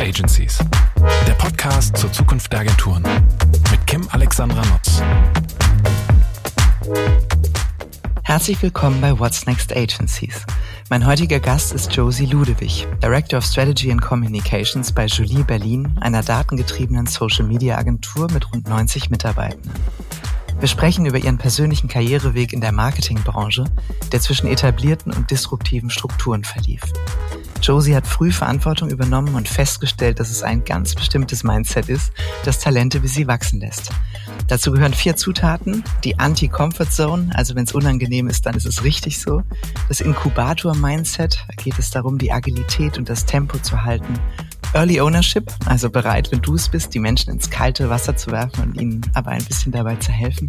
Agencies, der Podcast zur Zukunft der Agenturen mit Kim Alexandra Nutz. Herzlich willkommen bei What's Next Agencies. Mein heutiger Gast ist Josie Ludewig, Director of Strategy and Communications bei Jolie Berlin, einer datengetriebenen Social-Media-Agentur mit rund 90 Mitarbeitenden. Wir sprechen über ihren persönlichen Karriereweg in der Marketingbranche, der zwischen etablierten und disruptiven Strukturen verlief. Josie hat früh Verantwortung übernommen und festgestellt, dass es ein ganz bestimmtes Mindset ist, das Talente wie sie wachsen lässt. Dazu gehören vier Zutaten. Die Anti-Comfort Zone, also wenn es unangenehm ist, dann ist es richtig so. Das Inkubator-Mindset, da geht es darum, die Agilität und das Tempo zu halten. Early Ownership, also bereit, wenn du es bist, die Menschen ins kalte Wasser zu werfen und ihnen aber ein bisschen dabei zu helfen.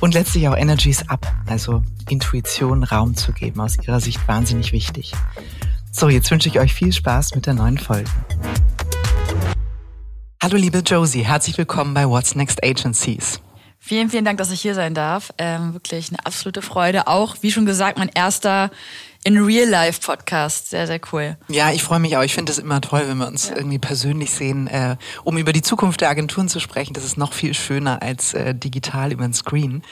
Und letztlich auch Energies Up, also Intuition Raum zu geben, aus ihrer Sicht wahnsinnig wichtig. So, jetzt wünsche ich euch viel Spaß mit der neuen Folge. Hallo liebe Josie, herzlich willkommen bei What's Next Agencies. Vielen, vielen Dank, dass ich hier sein darf. Ähm, wirklich eine absolute Freude. Auch, wie schon gesagt, mein erster in Real Life Podcast. Sehr, sehr cool. Ja, ich freue mich auch. Ich finde es immer toll, wenn wir uns ja. irgendwie persönlich sehen, äh, um über die Zukunft der Agenturen zu sprechen. Das ist noch viel schöner als äh, digital über den Screen.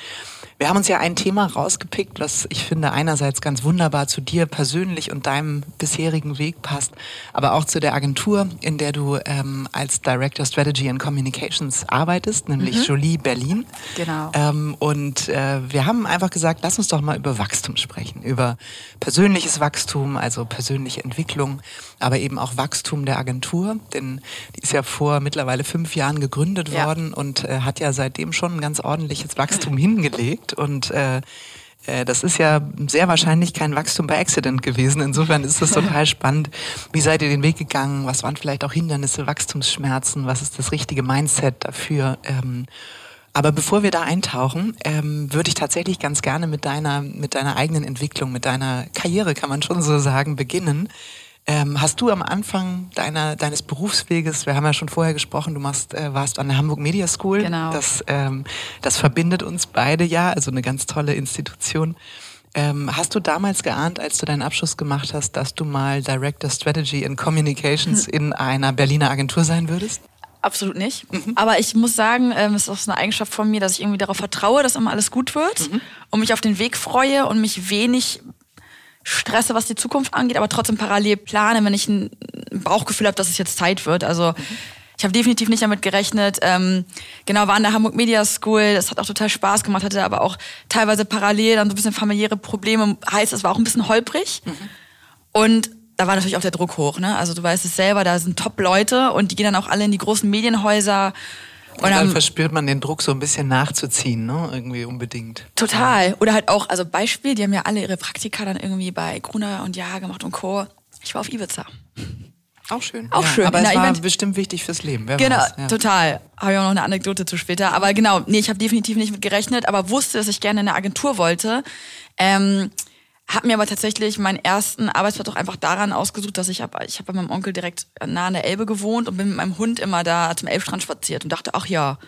Wir haben uns ja ein Thema rausgepickt, was ich finde einerseits ganz wunderbar zu dir persönlich und deinem bisherigen Weg passt, aber auch zu der Agentur, in der du ähm, als Director Strategy and Communications arbeitest, nämlich mhm. Jolie Berlin. Genau. Ähm, und äh, wir haben einfach gesagt, lass uns doch mal über Wachstum sprechen, über persönliches Wachstum, also persönliche Entwicklung, aber eben auch Wachstum der Agentur, denn die ist ja vor mittlerweile fünf Jahren gegründet ja. worden und äh, hat ja seitdem schon ein ganz ordentliches Wachstum hingelegt gibt. Und äh, äh, das ist ja sehr wahrscheinlich kein Wachstum bei Accident gewesen. Insofern ist das total spannend. Wie seid ihr den Weg gegangen? Was waren vielleicht auch Hindernisse, Wachstumsschmerzen? Was ist das richtige Mindset dafür? Ähm, aber bevor wir da eintauchen, ähm, würde ich tatsächlich ganz gerne mit deiner, mit deiner eigenen Entwicklung, mit deiner Karriere, kann man schon so sagen, beginnen. Ähm, hast du am Anfang deiner, deines Berufsweges, wir haben ja schon vorher gesprochen, du machst, äh, warst an der Hamburg Media School. Genau. Das, ähm, das verbindet uns beide ja, also eine ganz tolle Institution. Ähm, hast du damals geahnt, als du deinen Abschluss gemacht hast, dass du mal Director Strategy and Communications hm. in einer Berliner Agentur sein würdest? Absolut nicht. Mhm. Aber ich muss sagen, ähm, es ist auch so eine Eigenschaft von mir, dass ich irgendwie darauf vertraue, dass immer alles gut wird mhm. und mich auf den Weg freue und mich wenig stresse, was die Zukunft angeht, aber trotzdem parallel plane, wenn ich ein Bauchgefühl habe, dass es jetzt Zeit wird. Also ich habe definitiv nicht damit gerechnet. Ähm, genau, war an der Hamburg Media School, das hat auch total Spaß gemacht, hatte aber auch teilweise parallel dann so ein bisschen familiäre Probleme. Heißt, es war auch ein bisschen holprig. Mhm. Und da war natürlich auch der Druck hoch. Ne? Also du weißt es selber, da sind Top-Leute und die gehen dann auch alle in die großen Medienhäuser und dann, dann verspürt man den Druck so ein bisschen nachzuziehen, ne? Irgendwie unbedingt. Total. Oder halt auch, also Beispiel, die haben ja alle ihre Praktika dann irgendwie bei Gruner und Ja gemacht und Co. Ich war auf Ibiza. Auch schön. Auch ja, schön. Aber es war Event. bestimmt wichtig fürs Leben. Wer genau, ja. total. Habe ich auch noch eine Anekdote zu später. Aber genau, nee, ich habe definitiv nicht mit gerechnet, aber wusste, dass ich gerne in eine Agentur wollte. Ähm, hab mir aber tatsächlich meinen ersten Arbeitsplatz auch einfach daran ausgesucht, dass ich habe ich hab bei meinem Onkel direkt nah an der Elbe gewohnt und bin mit meinem Hund immer da zum Elbstrand spaziert und dachte, ach ja,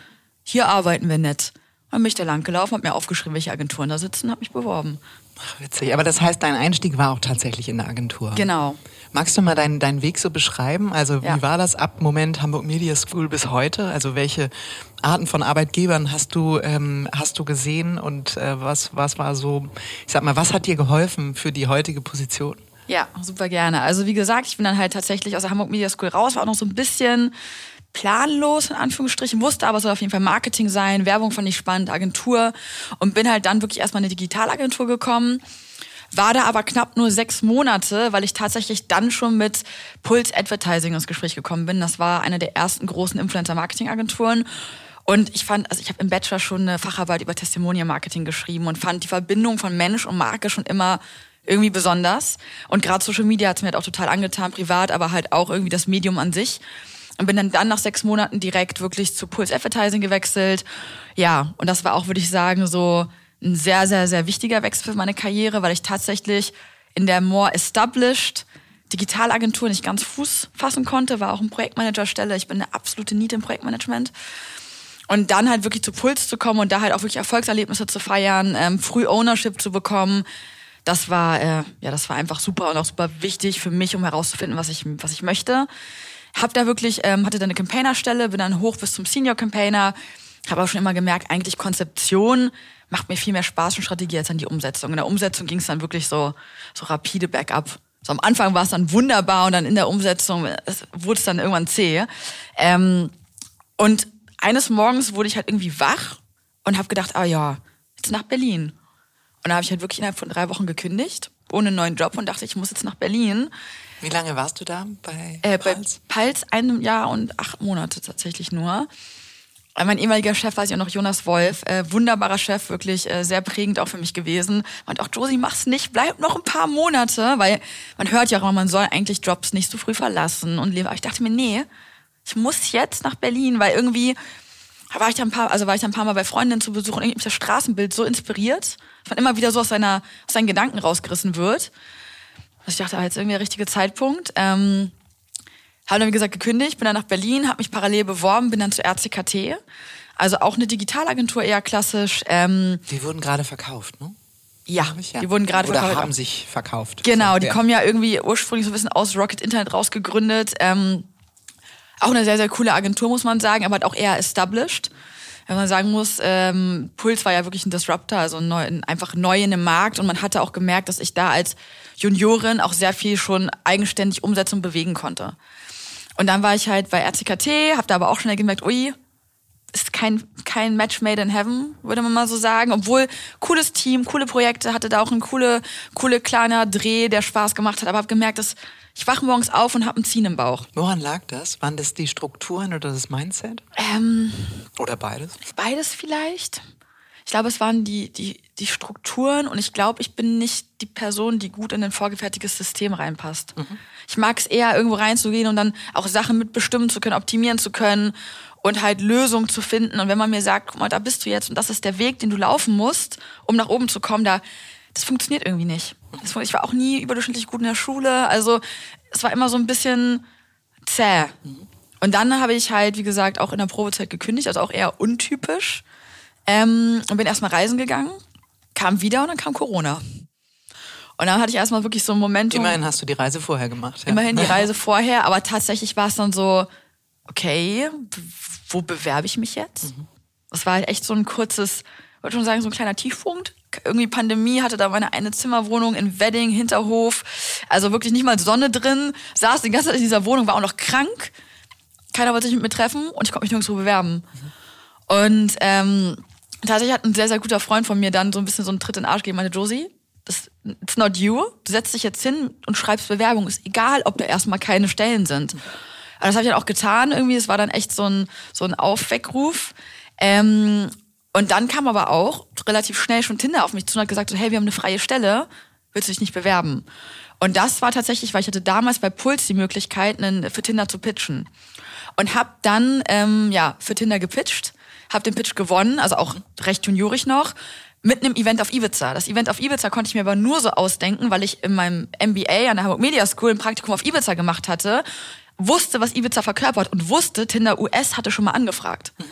hier arbeiten wir nett. Dann bin ich da lang gelaufen, habe mir aufgeschrieben, welche Agenturen da sitzen, habe mich beworben. Ach, witzig. Aber das heißt, dein Einstieg war auch tatsächlich in der Agentur. Genau. Magst du mal deinen, deinen Weg so beschreiben? Also wie ja. war das ab Moment Hamburg Media School bis heute? Also welche Arten von Arbeitgebern hast du, ähm, hast du gesehen und äh, was, was war so, ich sag mal, was hat dir geholfen für die heutige Position? Ja, super gerne. Also wie gesagt, ich bin dann halt tatsächlich aus der Hamburg Media School raus, war auch noch so ein bisschen planlos in Anführungsstrichen, wusste aber es soll auf jeden Fall Marketing sein, Werbung fand ich spannend, Agentur und bin halt dann wirklich erstmal in eine Digitalagentur gekommen war da aber knapp nur sechs Monate, weil ich tatsächlich dann schon mit Pulse Advertising ins Gespräch gekommen bin. Das war eine der ersten großen Influencer-Marketing-Agenturen. Und ich fand, also ich habe im Bachelor schon eine Facharbeit über Testimonial Marketing geschrieben und fand die Verbindung von Mensch und Marke schon immer irgendwie besonders. Und gerade Social Media hat mir halt auch total angetan, privat, aber halt auch irgendwie das Medium an sich. Und bin dann, dann nach sechs Monaten direkt wirklich zu Pulse Advertising gewechselt. Ja, und das war auch, würde ich sagen, so ein sehr, sehr, sehr wichtiger Wechsel für meine Karriere, weil ich tatsächlich in der more established Digitalagentur nicht ganz Fuß fassen konnte, war auch ein Projektmanagerstelle. Ich bin eine absolute Need im Projektmanagement. Und dann halt wirklich zu Puls zu kommen und da halt auch wirklich Erfolgserlebnisse zu feiern, ähm, früh Ownership zu bekommen, das war, äh, ja, das war einfach super und auch super wichtig für mich, um herauszufinden, was ich, was ich möchte. Hab da wirklich, ähm, hatte da eine Campaignerstelle, bin dann hoch bis zum Senior Campaigner, habe auch schon immer gemerkt, eigentlich Konzeption macht mir viel mehr Spaß und Strategie als dann die Umsetzung. In der Umsetzung ging es dann wirklich so, so rapide Backup. So am Anfang war es dann wunderbar und dann in der Umsetzung es, wurde es dann irgendwann zäh. Ähm, und eines Morgens wurde ich halt irgendwie wach und habe gedacht, ah ja, jetzt nach Berlin. Und da habe ich halt wirklich innerhalb von drei Wochen gekündigt, ohne neuen Job und dachte, ich muss jetzt nach Berlin. Wie lange warst du da bei äh, Pals? Bei Pals einem Jahr und acht Monate tatsächlich nur. Äh, mein ehemaliger Chef, ich auch noch, Jonas Wolf, äh, wunderbarer Chef, wirklich äh, sehr prägend auch für mich gewesen. Und auch Josie, mach's nicht, bleib noch ein paar Monate, weil man hört ja auch immer, man soll eigentlich Jobs nicht so früh verlassen und leben. Aber ich dachte mir, nee, ich muss jetzt nach Berlin, weil irgendwie war ich dann ein paar, also war ich dann ein paar Mal bei Freundinnen zu Besuch und irgendwie das Straßenbild so inspiriert, dass man immer wieder so aus seiner, aus seinen Gedanken rausgerissen wird. Also ich dachte, ah, jetzt irgendwie der richtige Zeitpunkt. Ähm, habe dann, wie gesagt, gekündigt, bin dann nach Berlin, habe mich parallel beworben, bin dann zur RCKT. Also auch eine Digitalagentur, eher klassisch. Ähm, die wurden gerade verkauft, ne? Ja, ja, die wurden gerade verkauft. Oder haben sich verkauft. Genau, die ja. kommen ja irgendwie ursprünglich so ein bisschen aus Rocket Internet rausgegründet. Ähm, auch eine sehr, sehr coole Agentur, muss man sagen, aber halt auch eher established. Wenn man sagen muss, ähm, Puls war ja wirklich ein Disruptor, also neu, einfach neu in dem Markt und man hatte auch gemerkt, dass ich da als Juniorin auch sehr viel schon eigenständig Umsetzung bewegen konnte. Und dann war ich halt bei RCKT, habe da aber auch schnell gemerkt, ui, ist kein, kein Match made in heaven, würde man mal so sagen. Obwohl, cooles Team, coole Projekte, hatte da auch ein coole, coole kleiner Dreh, der Spaß gemacht hat, aber habe gemerkt, dass ich wache morgens auf und habe ein Ziehen im Bauch. Woran lag das? Waren das die Strukturen oder das Mindset? Ähm, oder beides? Beides vielleicht. Ich glaube, es waren die, die, die Strukturen und ich glaube, ich bin nicht die Person, die gut in ein vorgefertigtes System reinpasst. Mhm. Ich mag es eher, irgendwo reinzugehen und dann auch Sachen mitbestimmen zu können, optimieren zu können und halt Lösungen zu finden. Und wenn man mir sagt, guck mal, da bist du jetzt und das ist der Weg, den du laufen musst, um nach oben zu kommen, da, das funktioniert irgendwie nicht. ich war auch nie überdurchschnittlich gut in der Schule. Also es war immer so ein bisschen zäh. Und dann habe ich halt, wie gesagt, auch in der Probezeit gekündigt, also auch eher untypisch. Ähm, und bin erstmal reisen gegangen, kam wieder und dann kam Corona. Und dann hatte ich erstmal wirklich so ein Moment. Immerhin hast du die Reise vorher gemacht. Ja. Immerhin die Reise vorher, aber tatsächlich war es dann so, okay, wo bewerbe ich mich jetzt? Mhm. Das war halt echt so ein kurzes, ich würde schon sagen, so ein kleiner Tiefpunkt. Irgendwie Pandemie, hatte da meine eine Zimmerwohnung in Wedding, Hinterhof. Also wirklich nicht mal Sonne drin. Saß die ganze Zeit in dieser Wohnung, war auch noch krank. Keiner wollte sich mit mir treffen und ich konnte mich nirgendwo bewerben. Mhm. Und ähm, tatsächlich hat ein sehr, sehr guter Freund von mir dann so ein bisschen so einen Tritt in den Arsch gegeben, meinte, Josie, it's not you. Du setzt dich jetzt hin und schreibst Bewerbung. Ist egal, ob da erstmal keine Stellen sind. Aber das habe ich dann auch getan irgendwie. Es war dann echt so ein, so ein Aufweckruf. Ähm, und dann kam aber auch relativ schnell schon Tinder auf mich zu und hat gesagt, so, hey, wir haben eine freie Stelle, willst du dich nicht bewerben? Und das war tatsächlich, weil ich hatte damals bei Puls die Möglichkeit, einen, für Tinder zu pitchen. Und habe dann ähm, ja für Tinder gepitcht habe den Pitch gewonnen, also auch recht juniorig noch, mit einem Event auf Ibiza. Das Event auf Ibiza konnte ich mir aber nur so ausdenken, weil ich in meinem MBA an der Hamburg Media School ein Praktikum auf Ibiza gemacht hatte, wusste, was Ibiza verkörpert und wusste, Tinder US hatte schon mal angefragt. Mhm.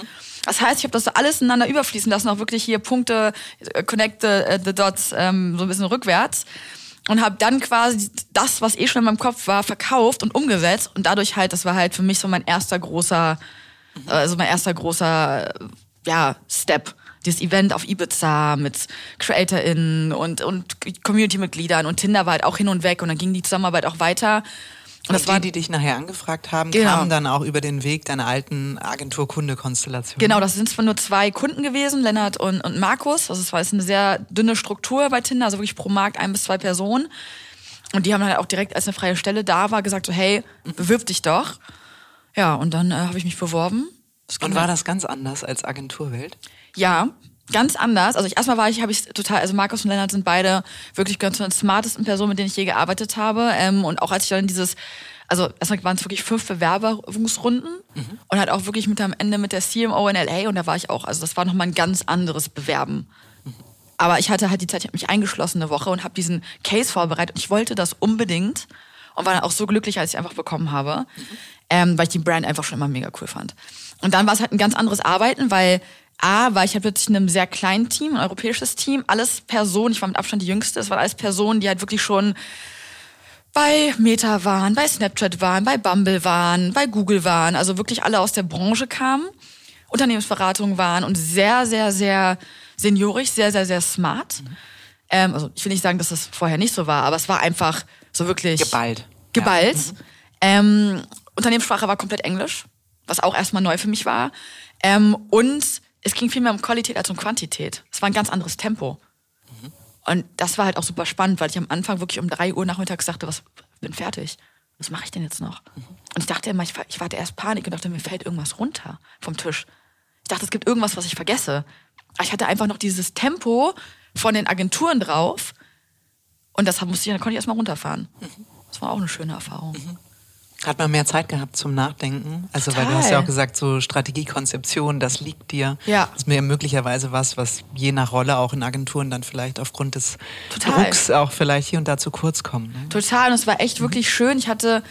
Das heißt, ich habe das so alles ineinander überfließen lassen, auch wirklich hier Punkte, äh, connect the, uh, the dots, ähm, so ein bisschen rückwärts. Und habe dann quasi das, was eh schon in meinem Kopf war, verkauft und umgesetzt. Und dadurch halt, das war halt für mich so mein erster großer also mein erster großer ja, Step. Dieses Event auf Ibiza mit CreatorInnen und, und Community-Mitgliedern und Tinder war halt auch hin und weg und dann ging die Zusammenarbeit auch weiter. Und, das die, war, die dich nachher angefragt haben, genau. kamen dann auch über den Weg deiner alten Agentur-Kunde-Konstellation. Genau, das sind zwar nur zwei Kunden gewesen, Lennart und, und Markus. Also es war jetzt eine sehr dünne Struktur bei Tinder, also wirklich pro Markt ein bis zwei Personen. Und die haben dann halt auch direkt, als eine freie Stelle da war, gesagt so, hey, bewirb dich doch. Ja, und dann äh, habe ich mich beworben. Und war das ganz anders als Agenturwelt? Ja, ganz anders. Also ich, erstmal war ich, habe ich total, also Markus und Lennart sind beide wirklich ganz von den smartesten Personen, mit denen ich je gearbeitet habe. Ähm, und auch als ich dann dieses, also erstmal waren es wirklich fünf Bewerbungsrunden mhm. und halt auch wirklich mit am Ende mit der CMO in LA und da war ich auch, also das war nochmal ein ganz anderes Bewerben. Mhm. Aber ich hatte halt die Zeit, ich habe mich eingeschlossen eine Woche und habe diesen Case vorbereitet und ich wollte das unbedingt und war dann auch so glücklich, als ich einfach bekommen habe. Mhm ähm, weil ich die Brand einfach schon immer mega cool fand. Und dann war es halt ein ganz anderes Arbeiten, weil A, war ich halt plötzlich in einem sehr kleinen Team, ein europäisches Team, alles Personen, ich war mit Abstand die Jüngste, es waren alles Personen, die halt wirklich schon bei Meta waren, bei Snapchat waren, bei Bumble waren, bei Google waren, also wirklich alle aus der Branche kamen, Unternehmensberatung waren und sehr, sehr, sehr seniorisch, sehr, sehr, sehr smart. Mhm. Ähm, also ich will nicht sagen, dass das vorher nicht so war, aber es war einfach so wirklich geballt. Geballt. Ja. Mhm. Ähm, Unternehmenssprache war komplett Englisch, was auch erstmal neu für mich war. Ähm, und es ging viel mehr um Qualität als um Quantität. Es war ein ganz anderes Tempo. Mhm. Und das war halt auch super spannend, weil ich am Anfang wirklich um drei Uhr nachmittags sagte, was bin fertig. Was mache ich denn jetzt noch? Mhm. Und ich dachte immer, ich, ich hatte erst Panik und dachte, mir fällt irgendwas runter vom Tisch. Ich dachte, es gibt irgendwas, was ich vergesse. Aber ich hatte einfach noch dieses Tempo von den Agenturen drauf. Und das musste ich, dann konnte ich erstmal runterfahren. Mhm. Das war auch eine schöne Erfahrung. Mhm. Hat man mehr Zeit gehabt zum Nachdenken? Also, Total. weil du hast ja auch gesagt, so Strategiekonzeption, das liegt dir. Ja. Das ist mir möglicherweise was, was je nach Rolle auch in Agenturen dann vielleicht aufgrund des Total. Drucks auch vielleicht hier und da zu kurz kommt. Ne? Total. Und es war echt mhm. wirklich schön. Ich hatte,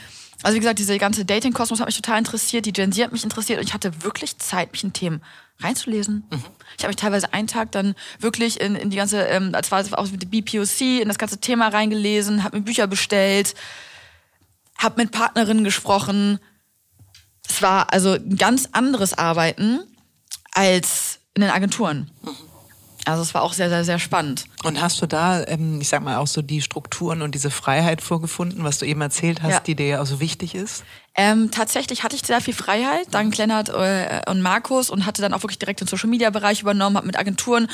also wie gesagt, diese ganze Dating-Kosmos hat mich total interessiert. Die Gen Z hat mich interessiert. Und ich hatte wirklich Zeit, mich in Themen reinzulesen. Mhm. Ich habe mich teilweise einen Tag dann wirklich in, in die ganze, ähm, als war es auch mit BPOC, in das ganze Thema reingelesen, habe mir Bücher bestellt habe mit Partnerinnen gesprochen. Es war also ein ganz anderes Arbeiten als in den Agenturen. Also es war auch sehr, sehr, sehr spannend. Und hast du da, ähm, ich sag mal, auch so die Strukturen und diese Freiheit vorgefunden, was du eben erzählt hast, ja. die dir ja auch so wichtig ist? Ähm, tatsächlich hatte ich sehr viel Freiheit, dank Lennart äh, und Markus und hatte dann auch wirklich direkt den Social-Media-Bereich übernommen, habe mit Agenturen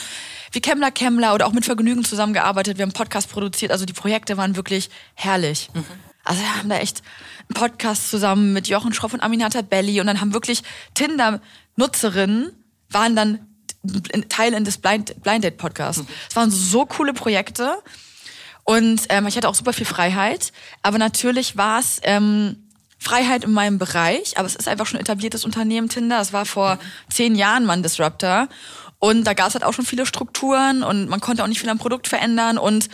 wie Kemmler Kemmler oder auch mit Vergnügen zusammengearbeitet. Wir haben Podcast produziert, also die Projekte waren wirklich herrlich. Mhm. Also wir haben da echt einen Podcast zusammen mit Jochen Schroff und Aminata Belli und dann haben wirklich Tinder-Nutzerinnen waren dann Teil in des Blind, Blind Date Podcasts. Mhm. Es waren so coole Projekte und ähm, ich hatte auch super viel Freiheit, aber natürlich war es ähm, Freiheit in meinem Bereich, aber es ist einfach schon etabliertes Unternehmen Tinder. Es war vor zehn Jahren mal ein Disruptor und da gab es halt auch schon viele Strukturen und man konnte auch nicht viel am Produkt verändern und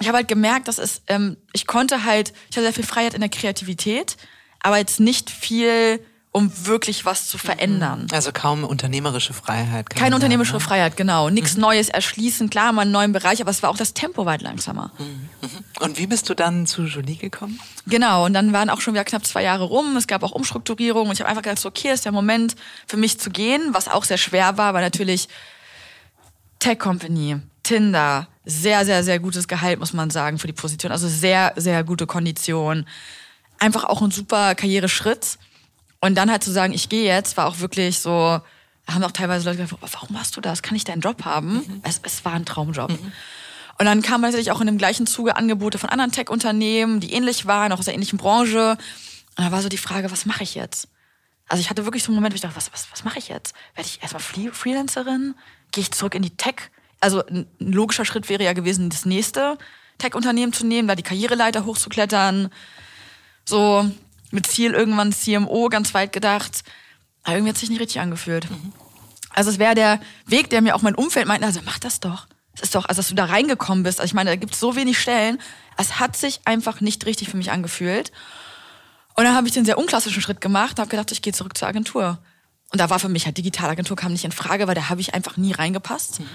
ich habe halt gemerkt, dass es, ähm, ich konnte halt, ich hatte sehr viel Freiheit in der Kreativität, aber jetzt nicht viel, um wirklich was zu verändern. Mhm. Also kaum unternehmerische Freiheit. Keine unternehmerische sagen, ne? Freiheit, genau. Nichts mhm. Neues erschließen, klar, mal einen neuen Bereich, aber es war auch das Tempo weit langsamer. Mhm. mhm. Und wie bist du dann zu Jolie gekommen? Genau, und dann waren auch schon wieder knapp zwei Jahre rum. Es gab auch Umstrukturierungen und ich habe einfach gedacht, so, okay, ist der Moment für mich zu gehen, was auch sehr schwer war, weil natürlich Tech Company, Tinder, sehr, sehr, sehr gutes Gehalt, muss man sagen, für die Position. Also sehr, sehr gute Kondition. Einfach auch ein super Karriereschritt. Und dann halt zu sagen, ich gehe jetzt, war auch wirklich so, haben auch teilweise Leute gesagt, warum machst du das? Kann ich deinen Job haben? Mhm. Es, es war ein Traumjob. Mhm. Und dann kamen natürlich auch in dem gleichen Zuge Angebote von anderen Tech-Unternehmen, die ähnlich waren, auch aus der ähnlichen Branche. Und da war so die Frage, was mache ich jetzt? Also ich hatte wirklich so einen Moment, wo ich dachte, was, was, was mache ich jetzt? Werde ich erstmal Freelancerin? Gehe ich zurück in die Tech? Also ein logischer Schritt wäre ja gewesen, das nächste Tech-Unternehmen zu nehmen, da die Karriereleiter hochzuklettern. So mit Ziel irgendwann CMO, ganz weit gedacht. Aber irgendwie hat sich nicht richtig angefühlt. Mhm. Also es wäre der Weg, der mir auch mein Umfeld meinte, also mach das doch. Es ist doch, also dass du da reingekommen bist. Also ich meine, da gibt es so wenig Stellen. Es hat sich einfach nicht richtig für mich angefühlt. Und dann habe ich den sehr unklassischen Schritt gemacht und habe gedacht, ich gehe zurück zur Agentur. Und da war für mich halt Digitalagentur kam nicht in Frage, weil da habe ich einfach nie reingepasst. Mhm.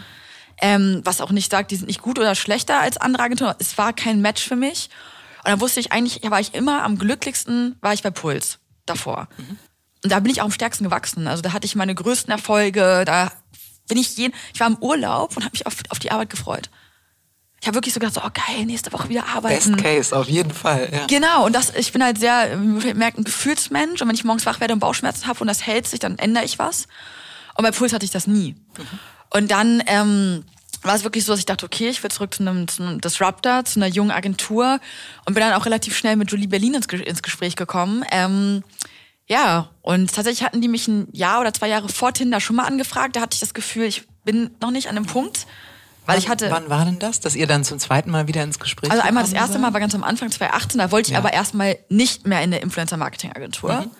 Ähm, was auch nicht sagt, die sind nicht gut oder schlechter als andere Agenturen. Es war kein Match für mich. Und dann wusste ich eigentlich, war ich immer am glücklichsten, war ich bei Puls davor. Mhm. Und da bin ich auch am stärksten gewachsen. Also da hatte ich meine größten Erfolge. Da bin ich jeden, ich war im Urlaub und habe mich auf, auf die Arbeit gefreut. Ich habe wirklich so gedacht, so, oh geil, nächste Woche wieder arbeiten. Best Case, auf jeden Fall. Ja. Genau, und das, ich bin halt sehr, merkt ein Gefühlsmensch. Und wenn ich morgens wach werde und Bauchschmerzen habe und das hält sich, dann ändere ich was. Und bei Puls hatte ich das nie. Mhm. Und dann ähm, war es wirklich so, dass ich dachte, okay, ich will zurück zu einem, zu einem Disruptor, zu einer jungen Agentur und bin dann auch relativ schnell mit Julie Berlin ins, ins Gespräch gekommen. Ähm, ja, und tatsächlich hatten die mich ein Jahr oder zwei Jahre vor Tinder schon mal angefragt. Da hatte ich das Gefühl, ich bin noch nicht an dem Punkt. Weil wann, ich hatte. Wann war denn das, dass ihr dann zum zweiten Mal wieder ins Gespräch Also einmal das erste Mal war ganz am Anfang 2018, da wollte ich ja. aber erstmal nicht mehr in der Influencer-Marketing-Agentur. Mhm.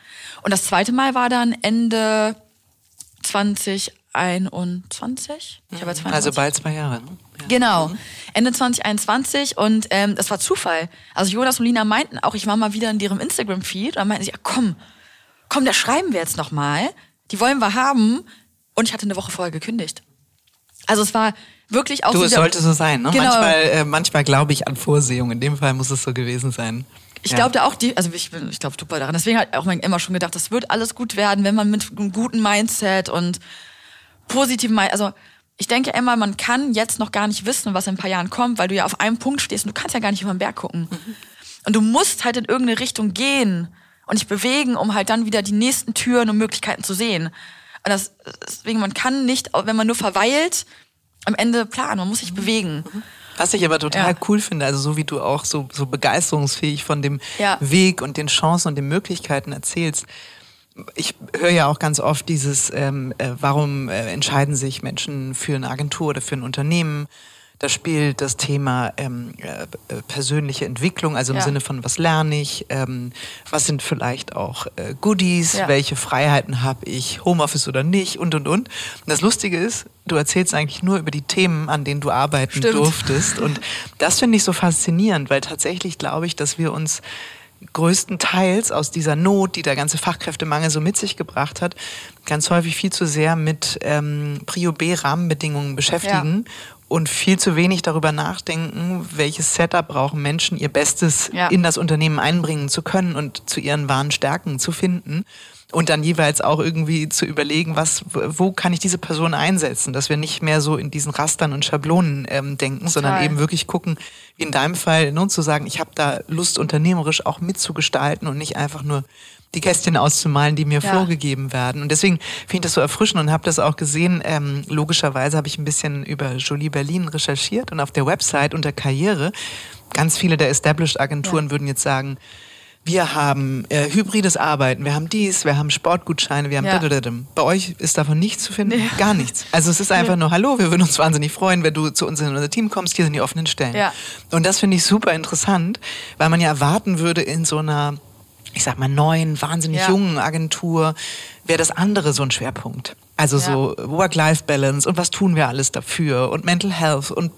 Und das zweite Mal war dann Ende 20 2021. Ich habe 22. Also bald zwei Jahre. Ne? Ja. Genau. Mhm. Ende 2021 und ähm, das war Zufall. Also Jonas und Lina meinten auch, ich war mal wieder in ihrem Instagram-Feed und meinten sie, ja, komm, komm, da schreiben wir jetzt nochmal. Die wollen wir haben. Und ich hatte eine Woche vorher gekündigt. Also es war wirklich auch Du, so es wieder- sollte so sein. Ne? Genau. Manchmal, äh, manchmal glaube ich an Vorsehung. In dem Fall muss es so gewesen sein. Ich Ja. glaube da auch die, also ich bin, ich glaube super daran. Deswegen hat auch mein- immer schon gedacht, das wird alles gut werden, wenn man mit einem guten Mindset und positiven also ich denke immer, man kann jetzt noch gar nicht wissen, was in ein paar Jahren kommt, weil du ja auf einem Punkt stehst und du kannst ja gar nicht über den Berg gucken. Und du musst halt in irgendeine Richtung gehen und dich bewegen, um halt dann wieder die nächsten Türen und Möglichkeiten zu sehen. Und das, deswegen, man kann nicht, wenn man nur verweilt, am Ende planen, man muss sich bewegen. Was ich aber total Ja. cool finde, also so wie du auch so, so begeisterungsfähig von dem Ja. Weg und den Chancen und den Möglichkeiten erzählst. Ich höre ja auch ganz oft dieses, ähm, äh, warum äh, entscheiden sich Menschen für eine Agentur oder für ein Unternehmen? Da spielt das Thema ähm, äh, persönliche Entwicklung, also im Ja. Sinne von, was lerne ich, ähm, was sind vielleicht auch äh, Goodies, Ja. welche Freiheiten habe ich, Homeoffice oder nicht und, und, und. Und das Lustige ist, du erzählst eigentlich nur über die Themen, an denen du arbeiten Stimmt. durftest. Und das finde ich so faszinierend, weil tatsächlich glaube ich, dass wir uns größtenteils aus dieser Not, die der ganze Fachkräftemangel so mit sich gebracht hat, ganz häufig viel zu sehr mit ähm, Prio B-Rahmenbedingungen beschäftigen und viel zu wenig darüber nachdenken, welches Setup brauchen Menschen, ihr Bestes Ja. in das Unternehmen einbringen zu können und zu ihren wahren Stärken zu finden. Und dann jeweils auch irgendwie zu überlegen, was, wo kann ich diese Person einsetzen, dass wir nicht mehr so in diesen Rastern und Schablonen ähm, denken, sondern Total. eben wirklich gucken, wie in deinem Fall, nun zu sagen, ich habe da Lust, unternehmerisch auch mitzugestalten und nicht einfach nur die Kästchen auszumalen, die mir Ja. vorgegeben werden. Und deswegen finde ich das so erfrischend und habe das auch gesehen. Ähm, logischerweise habe ich ein bisschen über Jolie Berlin recherchiert und auf der Website unter Karriere, ganz viele der Established Agenturen würden jetzt sagen, wir haben äh, hybrides Arbeiten, wir haben dies, wir haben Sportgutscheine, wir haben Ja. dadadadam. Bei euch ist davon nichts zu finden, gar nichts. Also es ist einfach nur, hallo, wir würden uns wahnsinnig freuen, wenn du zu uns in unser Team kommst, hier sind die offenen Stellen. Ja. Und das finde ich super interessant, weil man ja erwarten würde in so einer, ich sag mal, neuen, wahnsinnig Ja. jungen Agentur, wäre das andere so ein Schwerpunkt. Also so Work-Life-Balance und was tun wir alles dafür und Mental Health und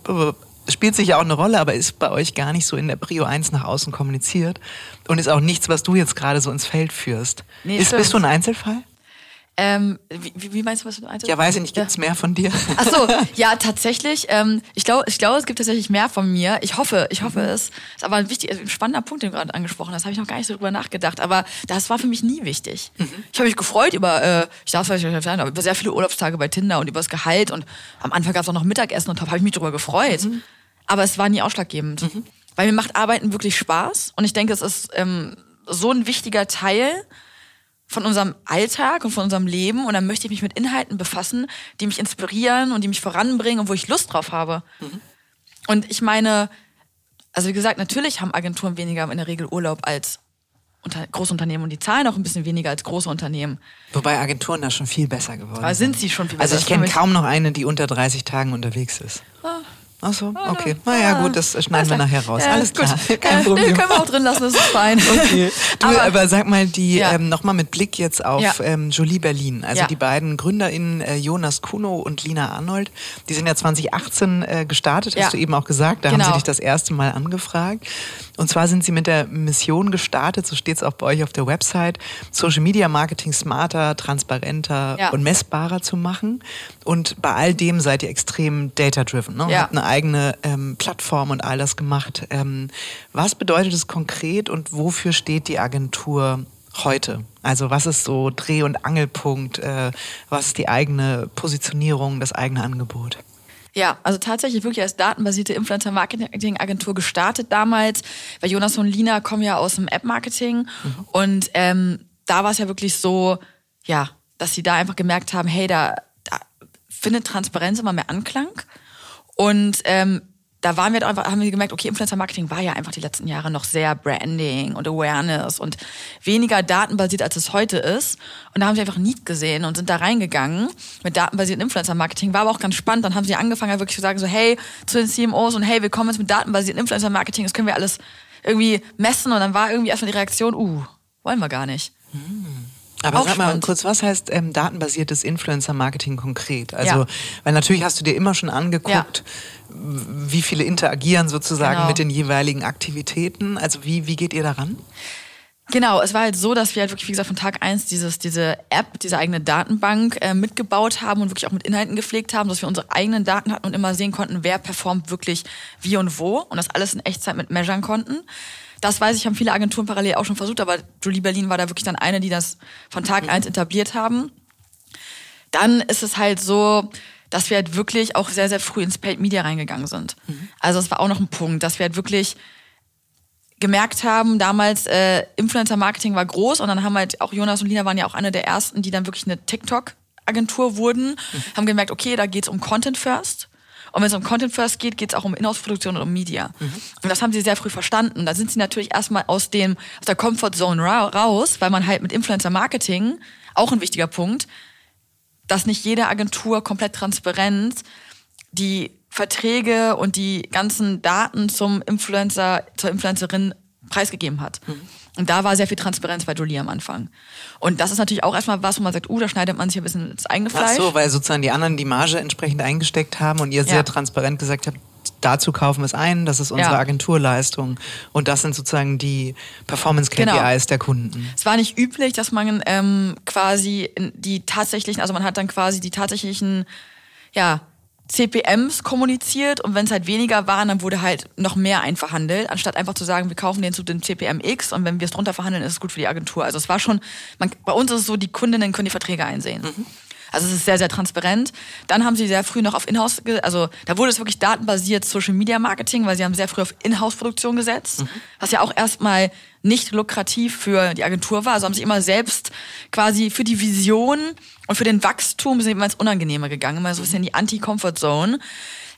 spielt sich ja auch eine Rolle, aber ist bei euch gar nicht so in der Prio 1 nach außen kommuniziert und ist auch nichts, was du jetzt gerade so ins Feld führst. Nee, ist, bist du ein Einzelfall? Ähm, wie, wie meinst du, was du meinst? Ja, weiß ich nicht, gibt's mehr von dir? Ach so, ja, tatsächlich. Ähm, ich glaube, ich glaube, es gibt tatsächlich mehr von mir. Ich hoffe, ich hoffe es. Ist aber ein wichtig, ein spannender Punkt, den du gerade angesprochen hast. Habe ich noch gar nicht so drüber nachgedacht. Aber das war für mich nie wichtig. Ich habe mich gefreut über, äh, ich darf es vielleicht sagen, aber über sehr viele Urlaubstage bei Tinder und über das Gehalt. Und am Anfang gab es auch noch Mittagessen und habe ich mich darüber gefreut. Aber es war nie ausschlaggebend. Weil mir macht Arbeiten wirklich Spaß. Und ich denke, es ist ähm, so ein wichtiger Teil von unserem Alltag und von unserem Leben und dann möchte ich mich mit Inhalten befassen, die mich inspirieren und die mich voranbringen und wo ich Lust drauf habe. Und ich meine, also wie gesagt, natürlich haben Agenturen weniger in der Regel Urlaub als unter Großunternehmen und die zahlen auch ein bisschen weniger als große Unternehmen. Wobei Agenturen da schon viel besser geworden Aber sind sie schon viel Also besser? ich kenne kaum noch eine, die unter 30 Tagen unterwegs ist. Ach so, okay. Naja, gut, das schneiden wir Alles nachher raus. Ja, Alles gut. klar, Äh, kein nee, Problem. können wir auch drin lassen, das ist fein. Okay. Du, aber, Aber- sag mal, die Ja. ähm, nochmal mit Blick jetzt auf Ja. ähm, Jolie Berlin. Also Ja. die beiden GründerInnen äh, Jonas Kuno und Lina Arnold, die sind ja 2018 äh, gestartet, hast Ja. du eben auch gesagt. Da haben Genau. sie dich das erste Mal angefragt. Und zwar sind sie mit der Mission gestartet, so steht es auch bei euch auf der Website, Social Media Marketing smarter, transparenter Ja. und messbarer zu machen. Und bei all dem seid ihr extrem data-driven. Ne? Ja. Habt eine eigene ähm, Plattform und all das gemacht. Ähm, was bedeutet es konkret und wofür steht die Agentur heute? Also was ist so Dreh- und Angelpunkt? Äh, was ist die eigene Positionierung, das eigene Angebot? Ja, also tatsächlich wirklich als datenbasierte Influencer-Marketing-Agentur gestartet damals, weil Jonas und Lina kommen ja aus dem App-Marketing und ähm, da war es ja wirklich so, ja, dass sie da einfach gemerkt haben, hey, da, da findet Transparenz immer mehr Anklang und ähm, da waren wir einfach, haben wir gemerkt, okay, Influencer-Marketing war ja einfach die letzten Jahre noch sehr Branding und Awareness und weniger datenbasiert, als es heute ist. Und da haben sie einfach Need gesehen und sind da reingegangen mit datenbasierten Influencer-Marketing. War aber auch ganz spannend. Dann haben sie angefangen, halt wirklich zu sagen, so, hey, zu den CMOs und hey, wir kommen jetzt mit datenbasierten Influencer-Marketing, das können wir alles irgendwie messen. Und dann war irgendwie erstmal die Reaktion, uh, wollen wir gar nicht. Aber sag mal kurz, was heißt ähm, datenbasiertes Influencer-Marketing konkret? Also, Ja. weil natürlich hast du dir immer schon angeguckt, wie viele interagieren sozusagen Genau. mit den jeweiligen Aktivitäten. Also wie, wie geht ihr daran? Genau, es war halt so, dass wir halt wirklich, wie gesagt, von Tag eins dieses, diese App, diese eigene Datenbank äh, mitgebaut haben und wirklich auch mit Inhalten gepflegt haben, dass wir unsere eigenen Daten hatten und immer sehen konnten, wer performt wirklich wie und wo und das alles in Echtzeit mit measuren konnten. Das weiß ich, haben viele Agenturen parallel auch schon versucht, aber Julie Berlin war da wirklich dann eine, die das von Tag mhm. eins etabliert haben. Dann ist es halt so, dass wir halt wirklich auch sehr, sehr früh ins Paid Media reingegangen sind. Mhm. Also es war auch noch ein Punkt, dass wir halt wirklich gemerkt haben, damals äh, Influencer-Marketing war groß und dann haben halt auch Jonas und Lina waren ja auch eine der ersten, die dann wirklich eine TikTok-Agentur wurden, mhm. haben gemerkt, okay, da geht's um Content First. Und wenn es um Content First geht, geht es auch um Inhouse-Produktion und um Media. Mhm. Und das haben sie sehr früh verstanden. Da sind sie natürlich erstmal aus dem, aus der Comfort Zone ra raus, weil man halt mit Influencer-Marketing, auch ein wichtiger Punkt, dass nicht jede Agentur komplett transparent die Verträge und die ganzen Daten zum Influencer, zur Influencerin preisgegeben hat. Mhm. Und da war sehr viel Transparenz bei Jolie am Anfang. Und das ist natürlich auch erstmal was, wo man sagt, uh, da schneidet man sich ein bisschen ins eigene Fleisch. Ach so, weil sozusagen die anderen die Marge entsprechend eingesteckt haben und ihr ja. sehr transparent gesagt habt, dazu kaufen wir es ein, das ist unsere ja. Agenturleistung und das sind sozusagen die Performance-KPIs genau. der Kunden. Es war nicht üblich, dass man ähm, quasi die tatsächlichen, also man hat dann quasi die tatsächlichen, ja, CPMs kommuniziert und wenn es halt weniger waren, dann wurde halt noch mehr einverhandelt, anstatt einfach zu sagen, wir kaufen den zu dem CPM X und wenn wir es drunter verhandeln, ist es gut für die Agentur. Also es war schon, man, bei uns ist es so, die Kundinnen können die Verträge einsehen. Mhm. Also es ist sehr, sehr transparent. Dann haben sie sehr früh noch auf Inhouse, also da wurde es wirklich datenbasiert Social Media Marketing, weil sie haben sehr früh auf Inhouse-Produktion gesetzt, mhm. was ja auch erstmal nicht lukrativ für die Agentur war. Also haben sie immer selbst quasi für die Vision und für den Wachstum sind immer ins Unangenehme gegangen, immer so ein bisschen in die Anti-Comfort-Zone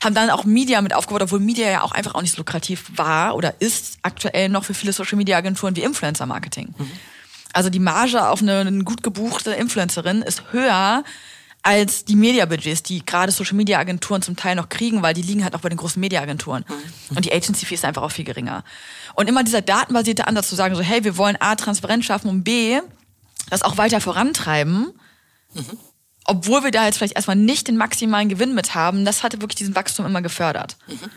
haben dann auch Media mit aufgebaut, obwohl Media ja auch einfach auch nicht so lukrativ war oder ist aktuell noch für viele Social Media Agenturen wie Influencer Marketing. Mhm. Also die Marge auf eine, eine gut gebuchte Influencerin ist höher als die Media-Budgets, die gerade Social-Media-Agenturen zum Teil noch kriegen, weil die liegen halt auch bei den großen Media-Agenturen. Mhm. Und die Agency-Fee ist einfach auch viel geringer. Und immer dieser datenbasierte Ansatz zu sagen, so, hey, wir wollen A, Transparenz schaffen und B, das auch weiter vorantreiben, mhm. obwohl wir da jetzt vielleicht erstmal nicht den maximalen Gewinn mit haben, das hatte wirklich diesen Wachstum immer gefördert. Mhm.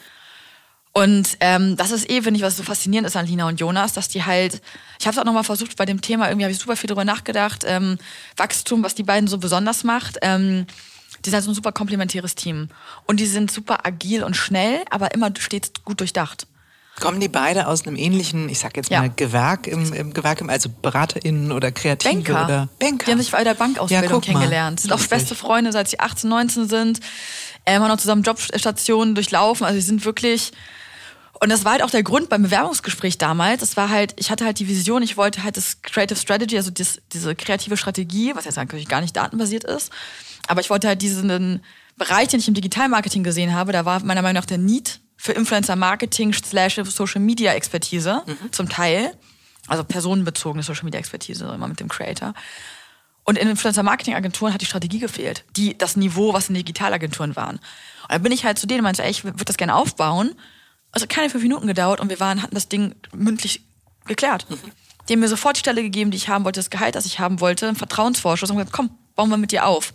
Und ähm, das ist eh, finde ich, was so faszinierend ist an Lina und Jonas, dass die halt, ich habe es auch nochmal versucht bei dem Thema, irgendwie habe ich super viel drüber nachgedacht, ähm, Wachstum, was die beiden so besonders macht. Ähm, die sind halt so ein super komplementäres Team. Und die sind super agil und schnell, aber immer stets gut durchdacht. Kommen die beide aus einem ähnlichen, ich sag jetzt mal, ja. Gewerk im, im Gewerk, also BeraterInnen oder Kreative Banker. oder Banker? Die haben sich bei der Bankausbildung ja, kennengelernt. Sind auch beste Freunde, seit sie 18, 19 sind. Ähm, haben auch zusammen Jobstationen durchlaufen. Also sie sind wirklich und das war halt auch der Grund beim Bewerbungsgespräch damals. Das war halt, ich hatte halt die Vision, ich wollte halt das Creative Strategy, also das, diese kreative Strategie, was jetzt natürlich gar nicht datenbasiert ist, aber ich wollte halt diesen Bereich, den ich im Digitalmarketing gesehen habe, da war meiner Meinung nach der Need für Influencer Marketing slash Social Media Expertise mhm. zum Teil, also personenbezogene Social Media Expertise, immer mit dem Creator. Und in Influencer Marketing Agenturen hat die Strategie gefehlt, die das Niveau, was in Digitalagenturen waren. Und dann bin ich halt zu denen und meinte, ey, ich würde das gerne aufbauen also keine fünf Minuten gedauert und wir waren, hatten das Ding mündlich geklärt. Mhm. Die haben mir sofort die Stelle gegeben, die ich haben wollte, das Gehalt, das ich haben wollte, ein Vertrauensvorschuss und gesagt, komm, bauen wir mit dir auf.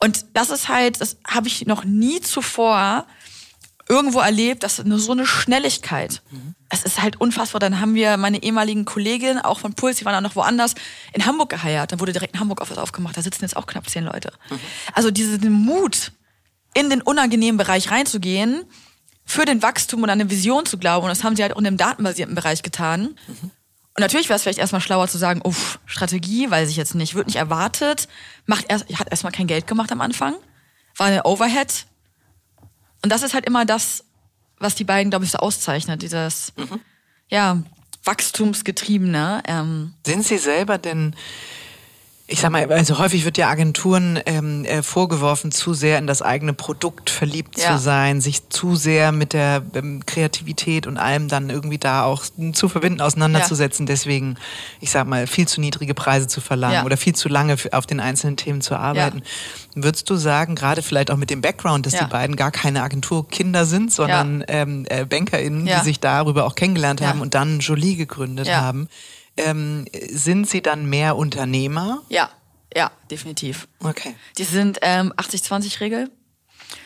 Und das ist halt, das habe ich noch nie zuvor irgendwo erlebt, dass nur so eine Schnelligkeit. Mhm. Es ist halt unfassbar. Dann haben wir meine ehemaligen Kollegin, auch von Puls, die waren auch noch woanders, in Hamburg geheiert. Dann wurde direkt ein Hamburg-Office aufgemacht. Da sitzen jetzt auch knapp zehn Leute. Mhm. Also diesen Mut, in den unangenehmen Bereich reinzugehen, für den Wachstum und an eine Vision zu glauben. Und das haben sie halt auch in dem datenbasierten Bereich getan. Mhm. Und natürlich wäre es vielleicht erstmal schlauer zu sagen, uff, Strategie, weiß ich jetzt nicht, wird nicht erwartet, macht erst, hat erstmal kein Geld gemacht am Anfang, war eine Overhead. Und das ist halt immer das, was die beiden, glaube ich, so auszeichnet, dieses, mhm. ja, Wachstumsgetriebene. Ähm. Sind Sie selber denn ich sag mal, also häufig wird ja Agenturen ähm, äh, vorgeworfen, zu sehr in das eigene Produkt verliebt ja. zu sein, sich zu sehr mit der ähm, Kreativität und allem dann irgendwie da auch zu verbinden, auseinanderzusetzen. Ja. Deswegen, ich sag mal, viel zu niedrige Preise zu verlangen ja. oder viel zu lange auf den einzelnen Themen zu arbeiten. Würdest du sagen, gerade vielleicht auch mit dem Background, dass die beiden gar keine Agenturkinder sind, sondern ähm, äh, BankerInnen, die sich darüber auch kennengelernt haben und dann Jolie gegründet haben, ähm, sind sie dann mehr Unternehmer? Ja, ja, definitiv. Okay. Die sind ähm, 80-20-Regel,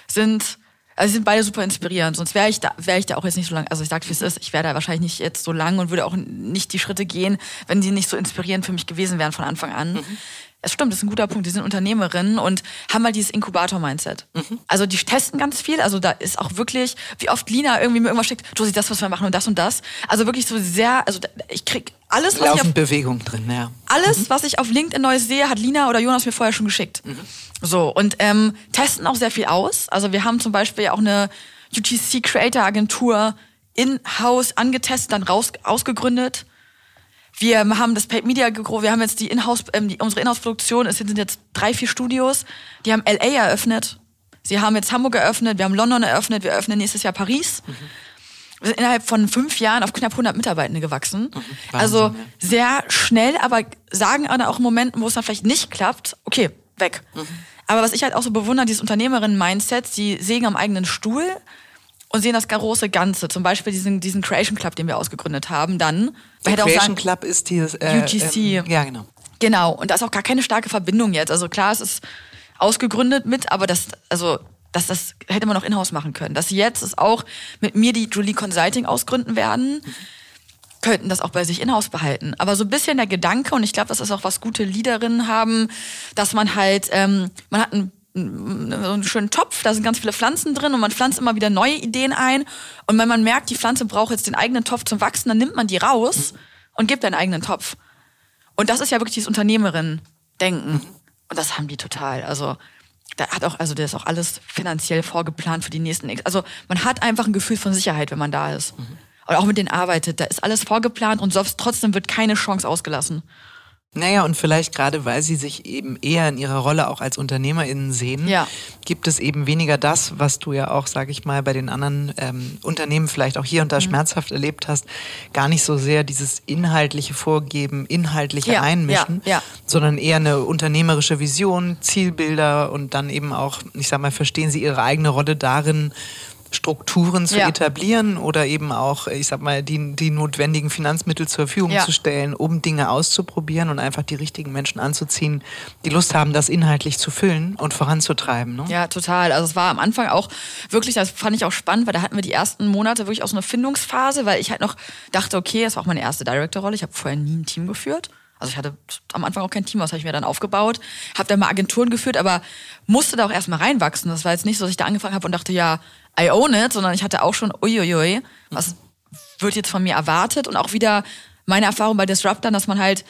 sind Also sie sind beide super inspirierend, sonst wäre ich da wäre ich da auch jetzt nicht so lang. Also ich sag, wie es ist, ich wäre da wahrscheinlich nicht jetzt so lang und würde auch nicht die Schritte gehen, wenn die nicht so inspirierend für mich gewesen wären von Anfang an. Mhm. Es stimmt, das ist ein guter Punkt. Die sind Unternehmerinnen und haben halt dieses Inkubator-Mindset. Mhm. Also die testen ganz viel. Also da ist auch wirklich, wie oft Lina irgendwie mir irgendwas schickt, Josie, das, was wir machen und das und das. Also wirklich so sehr, also ich krieg alles, was Laufend ich auf, Bewegung drin, ja. Alles, mhm. was ich auf LinkedIn Neues sehe, hat Lina oder Jonas mir vorher schon geschickt. Mhm. So, und ähm, testen auch sehr viel aus. Also wir haben zum Beispiel auch eine UTC Creator Agentur in-house angetestet, dann raus, ausgegründet wir haben das Paid Media gegroßen, wir haben jetzt die Inhouse, ähm, die, unsere Inhouse-Produktion, es sind jetzt drei, vier Studios, die haben LA eröffnet, sie haben jetzt Hamburg eröffnet, wir haben London eröffnet, wir eröffnen nächstes Jahr Paris. Mhm. Wir sind innerhalb von fünf Jahren auf knapp 100 Mitarbeitende gewachsen. Mhm. Wahnsinn, also sehr schnell, aber sagen auch in Momenten, wo es dann vielleicht nicht klappt, okay, weg. Mhm. Aber was ich halt auch so bewundere, dieses Unternehmerinnen-Mindset, sie sägen am eigenen Stuhl und sehen das große Ganze. Zum Beispiel diesen, diesen Creation Club, den wir ausgegründet haben, dann. Der Creation sagen, Club ist dieses äh, UGC. Ähm, ja, genau. Genau. Und da ist auch gar keine starke Verbindung jetzt. Also klar, es ist ausgegründet mit, aber das, also dass das hätte man noch in-house machen können. Dass sie jetzt es auch mit mir die Julie Consulting ausgründen werden, könnten das auch bei sich in-house behalten. Aber so ein bisschen der Gedanke, und ich glaube, das ist auch was gute Leaderinnen haben, dass man halt, ähm, man hat ein so einen schönen Topf, da sind ganz viele Pflanzen drin und man pflanzt immer wieder neue Ideen ein. Und wenn man merkt, die Pflanze braucht jetzt den eigenen Topf zum Wachsen, dann nimmt man die raus mhm. und gibt einen eigenen Topf. Und das ist ja wirklich dieses Unternehmerin-Denken. Mhm. Und das haben die total. Also, da hat auch, also der ist auch alles finanziell vorgeplant für die nächsten. Also, man hat einfach ein Gefühl von Sicherheit, wenn man da ist. Mhm. Und auch mit denen arbeitet. Da ist alles vorgeplant und trotzdem wird keine Chance ausgelassen. Naja, und vielleicht gerade, weil sie sich eben eher in ihrer Rolle auch als UnternehmerInnen sehen, ja. gibt es eben weniger das, was du ja auch, sag ich mal, bei den anderen ähm, Unternehmen vielleicht auch hier und da mhm. schmerzhaft erlebt hast, gar nicht so sehr dieses inhaltliche Vorgeben, inhaltliche ja, Einmischen, ja, sondern eher eine unternehmerische Vision, Zielbilder und dann eben auch, ich sag mal, verstehen sie ihre eigene Rolle darin, Strukturen zu ja. etablieren oder eben auch, ich sag mal, die, die notwendigen Finanzmittel zur Verfügung ja. zu stellen, um Dinge auszuprobieren und einfach die richtigen Menschen anzuziehen, die Lust haben, das inhaltlich zu füllen und voranzutreiben. Ne? Ja, total. Also es war am Anfang auch wirklich, das fand ich auch spannend, weil da hatten wir die ersten Monate wirklich auch so eine Findungsphase, weil ich halt noch dachte, okay, das war auch meine erste Director-Rolle. Ich habe vorher nie ein Team geführt. Also ich hatte am Anfang auch kein Team, das habe ich mir dann aufgebaut, habe dann mal Agenturen geführt, aber musste da auch erstmal reinwachsen. Das war jetzt nicht so, dass ich da angefangen habe und dachte, ja, I own it, sondern ich hatte auch schon, uiuiui, was wird jetzt von mir erwartet und auch wieder meine Erfahrung bei Disruptern, dass man halt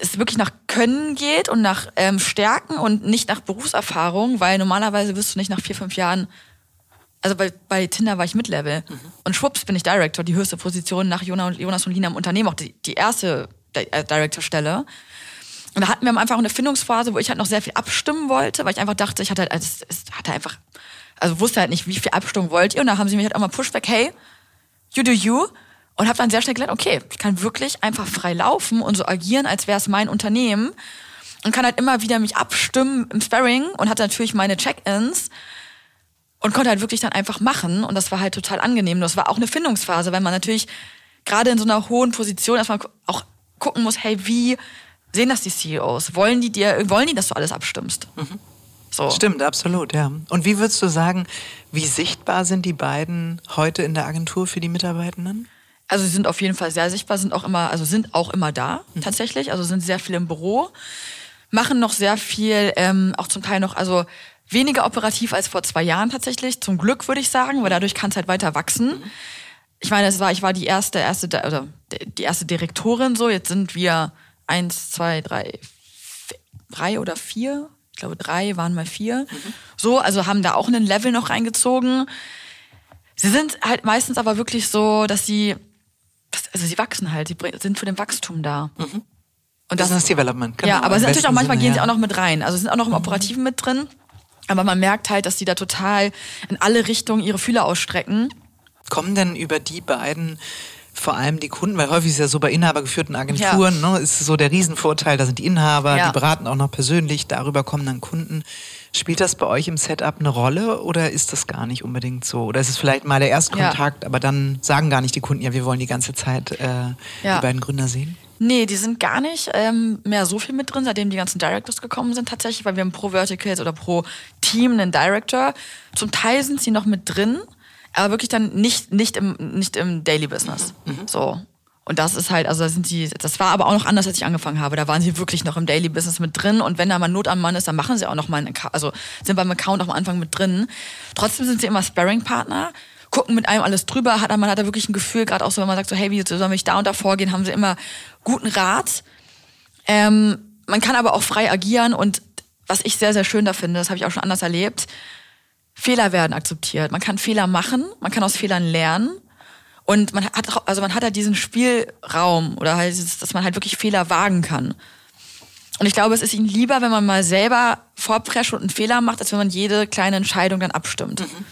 es wirklich nach Können geht und nach ähm, Stärken und nicht nach Berufserfahrung, weil normalerweise wirst du nicht nach vier, fünf Jahren, also bei, bei Tinder war ich Mid-Level mhm. und schwupps bin ich Director, die höchste Position nach Jonas und Lina im Unternehmen, auch die, die erste Director-Stelle. Und da hatten wir Anfang eine Findungsphase, wo ich halt noch sehr viel abstimmen wollte, weil ich einfach dachte, ich hatte halt, also es hatte einfach also wusste halt nicht, wie viel Abstimmung wollt ihr. Und da haben sie mich halt auch mal Pushback, hey, you do you. Und habe dann sehr schnell gelernt, okay, ich kann wirklich einfach frei laufen und so agieren, als wäre es mein Unternehmen. Und kann halt immer wieder mich abstimmen im Sparring und hatte natürlich meine Check-ins und konnte halt wirklich dann einfach machen. Und das war halt total angenehm. Das war auch eine Findungsphase, weil man natürlich gerade in so einer hohen Position erstmal auch gucken muss, hey, wie sehen das die CEOs? Wollen die dir, wollen die, dass du alles abstimmst? Mhm. So. Stimmt, absolut, ja. Und wie würdest du sagen, wie sichtbar sind die beiden heute in der Agentur für die Mitarbeitenden? Also sie sind auf jeden Fall sehr sichtbar, sind auch immer, also sind auch immer da mhm. tatsächlich, also sind sehr viel im Büro, machen noch sehr viel, ähm, auch zum Teil noch, also weniger operativ als vor zwei Jahren tatsächlich. Zum Glück würde ich sagen, weil dadurch kann es halt weiter wachsen. Mhm. Ich meine, es war, ich war die erste, erste, oder die erste Direktorin so. Jetzt sind wir eins, zwei, drei, drei oder vier ich glaube drei, waren mal vier. Mhm. So, also haben da auch einen Level noch reingezogen. Sie sind halt meistens aber wirklich so, dass sie, also sie wachsen halt, sie sind für den Wachstum da. Mhm. Und das ist Development. Genau, ja, aber sind natürlich auch manchmal Sinne, gehen sie auch noch mit rein. Also sind auch noch im mhm. Operativen mit drin. Aber man merkt halt, dass die da total in alle Richtungen ihre Fühler ausstrecken. Kommen denn über die beiden vor allem die Kunden, weil häufig ist ja so bei inhabergeführten Agenturen, ja. ne, ist so der Riesenvorteil, da sind die Inhaber, ja. die beraten auch noch persönlich, darüber kommen dann Kunden. Spielt das bei euch im Setup eine Rolle oder ist das gar nicht unbedingt so? Oder ist es vielleicht mal der Erstkontakt, ja. aber dann sagen gar nicht die Kunden, ja, wir wollen die ganze Zeit äh, die beiden Gründer sehen? Nee, die sind gar nicht ähm, mehr so viel mit drin, seitdem die ganzen Directors gekommen sind tatsächlich, weil wir haben pro Verticals oder pro Team einen Director. Zum Teil sind sie noch mit drin, aber wirklich dann nicht, nicht, im, nicht im Daily Business. Mhm. So. Und das ist halt, also da sind sie, das war aber auch noch anders, als ich angefangen habe. Da waren sie wirklich noch im Daily Business mit drin. Und wenn da mal Not am Mann ist, dann machen sie auch noch mal einen Account, also sind beim Account auch am Anfang mit drin. Trotzdem sind sie immer Sparring-Partner gucken mit einem alles drüber, hat man hat da wirklich ein Gefühl, gerade auch so, wenn man sagt so, hey, wie soll ich da und da vorgehen, haben sie immer guten Rat. Ähm, man kann aber auch frei agieren und was ich sehr, sehr schön da finde, das habe ich auch schon anders erlebt, Fehler werden akzeptiert. Man kann Fehler machen, man kann aus Fehlern lernen und man hat, also man hat halt diesen Spielraum oder halt, dass man halt wirklich Fehler wagen kann. Und ich glaube, es ist ihnen lieber, wenn man mal selber vorprescht und einen Fehler macht, als wenn man jede kleine Entscheidung dann abstimmt. Mhm.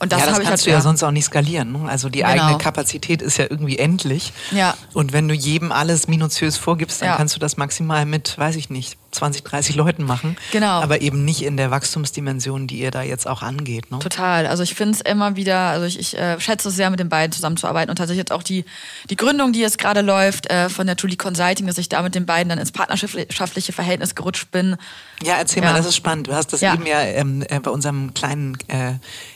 Und das, ja, das kannst halt, du ja, sonst auch nicht skalieren. Ne? Also die genau. eigene Kapazität ist ja irgendwie endlich. Ja. Und wenn du jedem alles minutiös vorgibst, dann ja. kannst du das maximal mit, weiß ich nicht, 20, 30 Leuten machen. Genau. Aber eben nicht in der Wachstumsdimension, die ihr da jetzt auch angeht. Ne? Total. Also ich finde es immer wieder, also ich, ich äh, schätze es sehr, mit den beiden zusammenzuarbeiten und tatsächlich jetzt auch die, die Gründung, die jetzt gerade läuft äh, von der Julie Consulting, dass ich da mit den beiden dann ins partnerschaftliche Verhältnis gerutscht bin. Ja, erzähl ja. mal, das ist spannend. Du hast das ja. eben ja ähm, äh, bei unserem kleinen äh,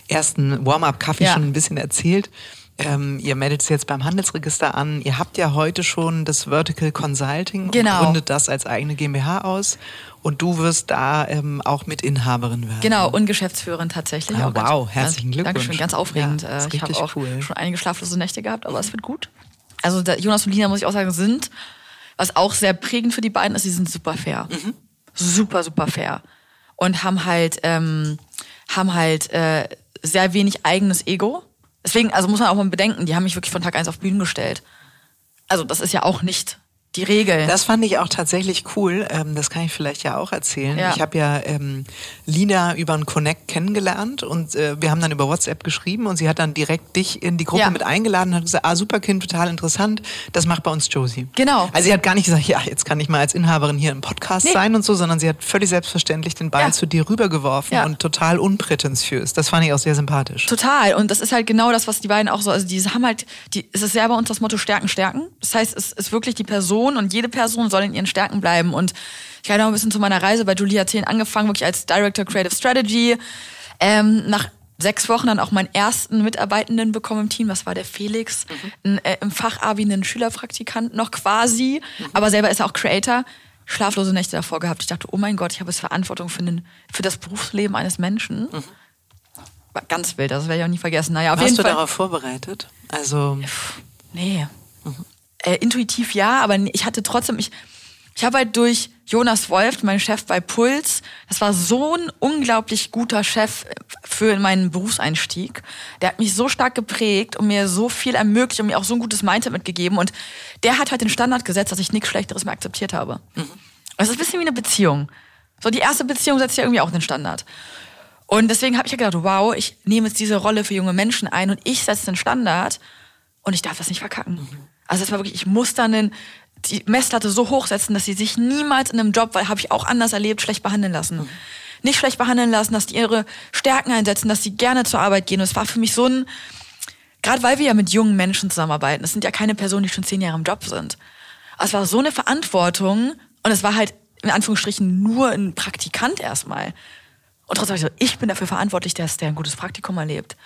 ersten Warm-up-Kaffee ja. schon ein bisschen erzählt. Ähm, ihr meldet es jetzt beim Handelsregister an. Ihr habt ja heute schon das Vertical Consulting genau. und gründet das als eigene GmbH aus. Und du wirst da ähm, auch Mitinhaberin werden. Genau, und Geschäftsführerin tatsächlich. Ah, wow, herzlichen Glückwunsch. Dankeschön, ganz aufregend. Ja, ich habe auch cool. schon einige schlaflose Nächte gehabt, aber es wird gut. Also Jonas und Lina, muss ich auch sagen, sind, was auch sehr prägend für die beiden ist, sie sind super fair. Mhm. Super, super fair. Und haben halt, ähm, haben halt äh, sehr wenig eigenes Ego Deswegen, also muss man auch mal bedenken, die haben mich wirklich von Tag eins auf Bühnen gestellt. Also das ist ja auch nicht die Regel. Das fand ich auch tatsächlich cool. Ähm, das kann ich vielleicht ja auch erzählen. Ja. Ich habe ja ähm, Lina über einen Connect kennengelernt und äh, wir haben dann über WhatsApp geschrieben und sie hat dann direkt dich in die Gruppe ja. mit eingeladen und hat gesagt, ah, super Kind, total interessant, das macht bei uns Josie. Genau. Also sie hat gar nicht gesagt, ja, jetzt kann ich mal als Inhaberin hier im Podcast nee. sein und so, sondern sie hat völlig selbstverständlich den Ball ja. zu dir rübergeworfen und total unprätentiös. Das fand ich auch sehr sympathisch. Total. Und das ist halt genau das, was die beiden auch so, also die haben halt, die, es ist sehr bei uns das Motto Stärken, Stärken. Das heißt, es ist wirklich die Person, Person und jede Person soll in ihren Stärken bleiben. Und ich habe noch ein bisschen zu meiner Reise bei Julia 10 angefangen, wirklich als Director Creative Strategy. Ähm, nach sechs Wochen dann auch meinen ersten Mitarbeitenden bekommen im Team. Das war der Felix, mhm. ein, äh, im Fachabi einen Schülerpraktikant noch quasi, mhm. aber selber ist er auch Creator. Schlaflose Nächte davor gehabt. Ich dachte, oh mein Gott, ich habe jetzt Verantwortung für, den, für das Berufsleben eines Menschen. Mhm. War ganz wild, das werde ich auch nie vergessen. Naja, auf Warst jeden du Fall. darauf vorbereitet? Also. Nee. Mhm äh, intuitiv ja, aber ich hatte trotzdem, ich, ich habe halt durch Jonas Wolf, mein Chef bei Puls, das war so ein unglaublich guter Chef für meinen Berufseinstieg. Der hat mich so stark geprägt und mir so viel ermöglicht und mir auch so ein gutes Mindset mitgegeben. Und der hat halt den Standard gesetzt, dass ich nichts Schlechteres mehr akzeptiert habe. Mhm. Das ist ein bisschen wie eine Beziehung. So, die erste Beziehung setzt ja irgendwie auch den Standard. Und deswegen habe ich ja gedacht, wow, ich nehme jetzt diese Rolle für junge Menschen ein und ich setze den Standard und ich darf das nicht verkacken. Mhm. Also es war wirklich, ich muss dann den, die Messlatte so hochsetzen, dass sie sich niemals in einem Job, weil habe ich auch anders erlebt, schlecht behandeln lassen. Mhm. Nicht schlecht behandeln lassen, dass die ihre Stärken einsetzen, dass sie gerne zur Arbeit gehen. Und es war für mich so ein, gerade weil wir ja mit jungen Menschen zusammenarbeiten, es sind ja keine Personen, die schon zehn Jahre im Job sind. Aber es war so eine Verantwortung und es war halt in Anführungsstrichen nur ein Praktikant erstmal. Und trotzdem ich so, ich bin dafür verantwortlich, dass der ein gutes Praktikum erlebt.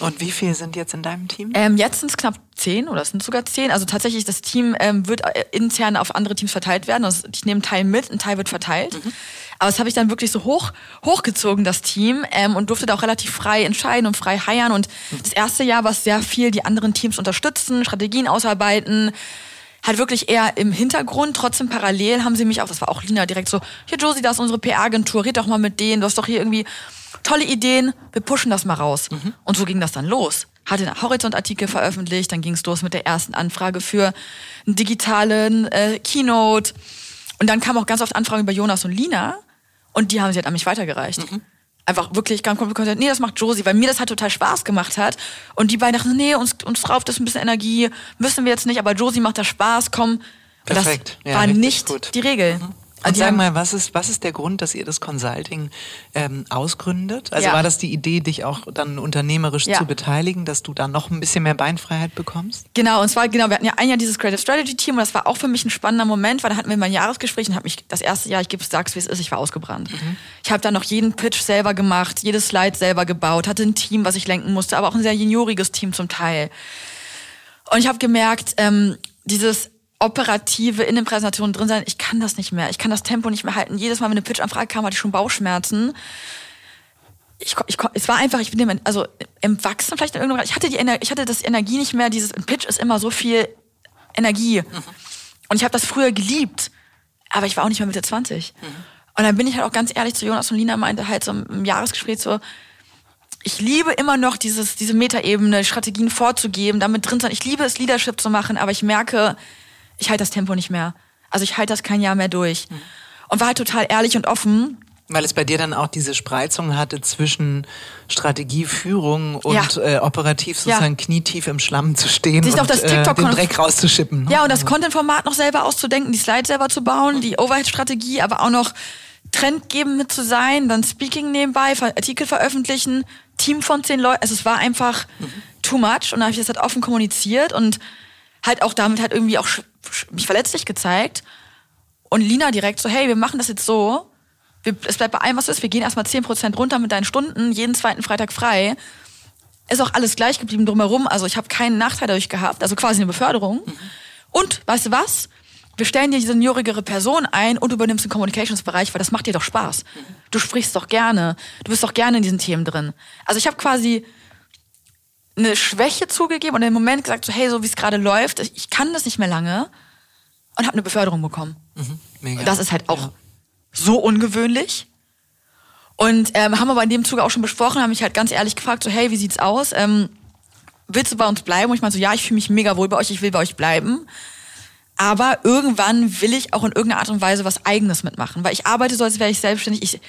Und wie viele sind jetzt in deinem Team? Ähm, jetzt sind es knapp zehn oder es sind sogar zehn. Also tatsächlich, das Team ähm, wird äh, intern auf andere Teams verteilt werden. Also ich nehme einen Teil mit, ein Teil wird verteilt. Mhm. Aber das habe ich dann wirklich so hoch hochgezogen, das Team, ähm, und durfte da auch relativ frei entscheiden und frei heiern. Und mhm. das erste Jahr war es sehr viel, die anderen Teams unterstützen, Strategien ausarbeiten. Halt wirklich eher im Hintergrund, trotzdem parallel haben sie mich auch, das war auch Lina direkt so, hier Josie, da ist unsere PR-Agentur, red doch mal mit denen, du hast doch hier irgendwie tolle Ideen, wir pushen das mal raus. Mhm. Und so ging das dann los. Hatte einen Horizont-Artikel veröffentlicht, dann ging es los mit der ersten Anfrage für einen digitalen äh, Keynote. Und dann kamen auch ganz oft Anfragen über Jonas und Lina und die haben sie halt an mich weitergereicht. Mhm. Einfach wirklich ganz kompliziert, nee, das macht Josie, weil mir das halt total Spaß gemacht hat. Und die beiden dachten, nee, uns, uns rauft das ein bisschen Energie, müssen wir jetzt nicht, aber Josie macht das Spaß, komm. Perfekt. Das ja, war nicht gut. die Regel. Mhm. Und sag mal, was ist, was ist der Grund, dass ihr das Consulting ähm, ausgründet? Also Ja. war das die Idee, dich auch dann unternehmerisch Ja. zu beteiligen, dass du da noch ein bisschen mehr Beinfreiheit bekommst? Genau, und zwar, genau, wir hatten ja ein Jahr dieses Creative Strategy Team und das war auch für mich ein spannender Moment, weil da hatten wir mein Jahresgespräch und habe mich das erste Jahr, ich gebe sag's wie es ist, ich war ausgebrannt. Ich habe dann noch jeden Pitch selber gemacht, jedes Slide selber gebaut, hatte ein Team, was ich lenken musste, aber auch ein sehr junioriges Team zum Teil. Und ich habe gemerkt, ähm, dieses operative in den Präsentationen drin sein, ich kann das nicht mehr. Ich kann das Tempo nicht mehr halten. Jedes Mal, wenn eine Pitch-Anfrage kam, hatte ich schon Bauchschmerzen. Ich, ich, es war einfach, ich bin dem, also im Wachsen vielleicht in irgendeinem, ich hatte die Ener ich hatte das Energie nicht mehr, dieses, ein Pitch ist immer so viel Energie. Und ich habe das früher geliebt, aber ich war auch nicht mehr Mitte 20. Und dann bin ich halt auch ganz ehrlich zu Jonas und Lina meinte halt so im Jahresgespräch so, ich liebe immer noch dieses, diese Metaebene, Strategien vorzugeben, damit drin sein. Ich liebe es, Leadership zu machen, aber ich merke, ich halte das Tempo nicht mehr. Also ich halte das kein Jahr mehr durch. Und war halt total ehrlich und offen. Weil es bei dir dann auch diese Spreizung hatte zwischen Strategieführung und Ja. äh, operativ sozusagen knietief im Schlamm zu stehen Sich und auf das äh, TikTok- den Dreck rauszuschippen. ne? Ja, und das Content-Format noch selber auszudenken, die Slides selber zu bauen, die Overhead-Strategie, aber auch noch trendgebend mit zu sein, dann Speaking nebenbei, Artikel veröffentlichen, Team von zehn Leuten. Also es war einfach too much und dann habe ich das halt offen kommuniziert und halt auch damit halt irgendwie auch mich verletzlich gezeigt. Und Lina direkt so, hey, wir machen das jetzt so. Wir, es bleibt bei allem, was ist. Wir gehen erstmal 10% runter mit deinen Stunden, jeden zweiten Freitag frei. Ist auch alles gleich geblieben drumherum. Also ich habe keinen Nachteil dadurch gehabt. Also quasi eine Beförderung. Und, weißt du was? Wir stellen dir die seniorigere Person ein und übernimmst den Communications-Bereich, weil das macht dir doch Spaß. Du sprichst doch gerne. Du bist doch gerne in diesen Themen drin. Also ich habe quasi eine Schwäche zugegeben und im Moment gesagt, so, hey, so wie es gerade läuft, ich ich kann das nicht mehr lange und habe eine Beförderung bekommen. Mega. Und das ist halt auch so ungewöhnlich. Und ähm, haben aber in dem Zuge auch schon besprochen, haben mich halt ganz ehrlich gefragt, so hey, wie sieht's aus? Ähm, willst du bei uns bleiben? Und ich meinte so, ja, ich fühle mich mega wohl bei euch, ich will bei euch bleiben. Aber irgendwann will ich auch in irgendeiner Art und Weise was Eigenes mitmachen, weil ich arbeite so, als wäre ich selbstständig. Ich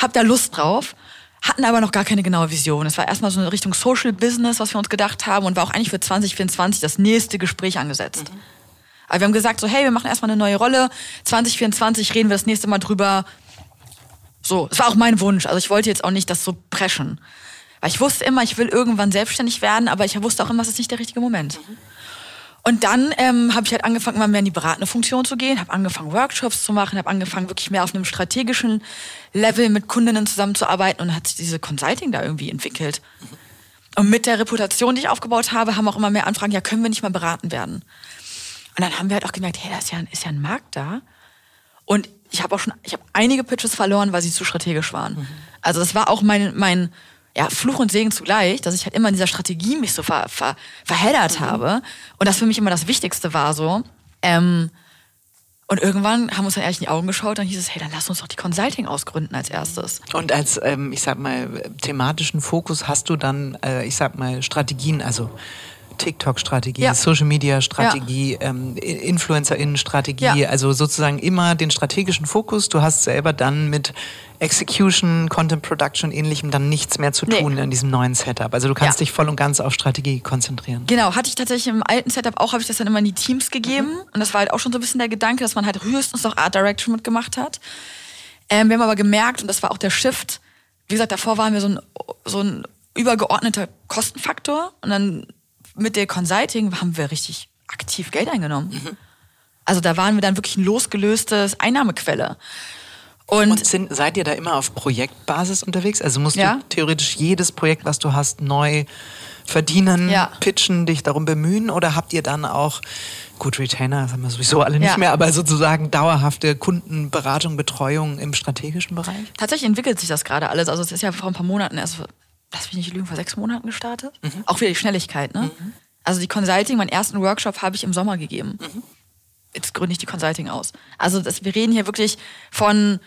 habe da Lust drauf, hatten aber noch gar keine genaue Vision. Es war erstmal so eine Richtung Social Business, was wir uns gedacht haben und war auch eigentlich für 2024 das nächste Gespräch angesetzt. Aber wir haben gesagt so, hey, wir machen erstmal eine neue Rolle. 2024 reden wir das nächste Mal drüber. So, es war auch mein Wunsch. Also ich wollte jetzt auch nicht das so preschen. Weil ich wusste immer, ich will irgendwann selbstständig werden, aber ich wusste auch immer, es ist nicht der richtige Moment. Und dann ähm, habe ich halt angefangen, immer mehr in die beratende Funktion zu gehen, habe angefangen, Workshops zu machen, habe angefangen, wirklich mehr auf einem strategischen Level mit Kundinnen zusammenzuarbeiten und hat sich diese Consulting da irgendwie entwickelt. Und mit der Reputation, die ich aufgebaut habe, haben auch immer mehr Anfragen, ja, können wir nicht mal beraten werden? Und dann haben wir halt auch gemerkt, hey, da ist ja, ein- ist ja ein Markt da. Und ich habe auch schon, ich habe einige Pitches verloren, weil sie zu strategisch waren. Also das war auch mein, mein ja, Fluch und Segen zugleich, dass ich halt immer in dieser Strategie mich so ver, ver, verheddert habe. Und das für mich immer das Wichtigste war so. Ähm, und irgendwann haben wir uns dann ehrlich in die Augen geschaut, dann hieß es, hey, dann lass uns doch die Consulting ausgründen als erstes. Und als, ähm, ich sag mal, thematischen Fokus hast du dann, äh, ich sag mal, Strategien, also TikTok-Strategie, Ja. Social-Media-Strategie, ähm, InfluencerInnen-Strategie, Ja. also sozusagen immer den strategischen Fokus. Du hast selber dann mit Execution, Content Production und ähnlichem dann nichts mehr zu Nee. tun in diesem neuen Setup. Also du kannst Ja. dich voll und ganz auf Strategie konzentrieren. Genau, hatte ich tatsächlich im alten Setup auch, habe ich das dann immer in die Teams gegeben. Und das war halt auch schon so ein bisschen der Gedanke, dass man halt höchstens noch Art Direction mitgemacht hat. Ähm, wir haben aber gemerkt, und das war auch der Shift, wie gesagt, davor waren wir so ein, so ein übergeordneter Kostenfaktor. Und dann mit der Consulting haben wir richtig aktiv Geld eingenommen. Also da waren wir dann wirklich ein losgelöstes Einnahmequelle. Und, Und sind, seid ihr da immer auf Projektbasis unterwegs? Also musst Ja. du theoretisch jedes Projekt, was du hast, neu verdienen, Ja. pitchen, dich darum bemühen? Oder habt ihr dann auch, gut, Retainer das haben wir sowieso alle nicht Ja. mehr, aber sozusagen dauerhafte Kundenberatung, Betreuung im strategischen Bereich? Tatsächlich entwickelt sich das gerade alles. Also es ist ja vor ein paar Monaten erst, lass mich nicht lügen, vor sechs Monaten gestartet. Auch wieder die Schnelligkeit, ne? Also die Consulting, meinen ersten Workshop habe ich im Sommer gegeben. Jetzt gründe ich die Consulting aus. Also das, wir reden hier wirklich von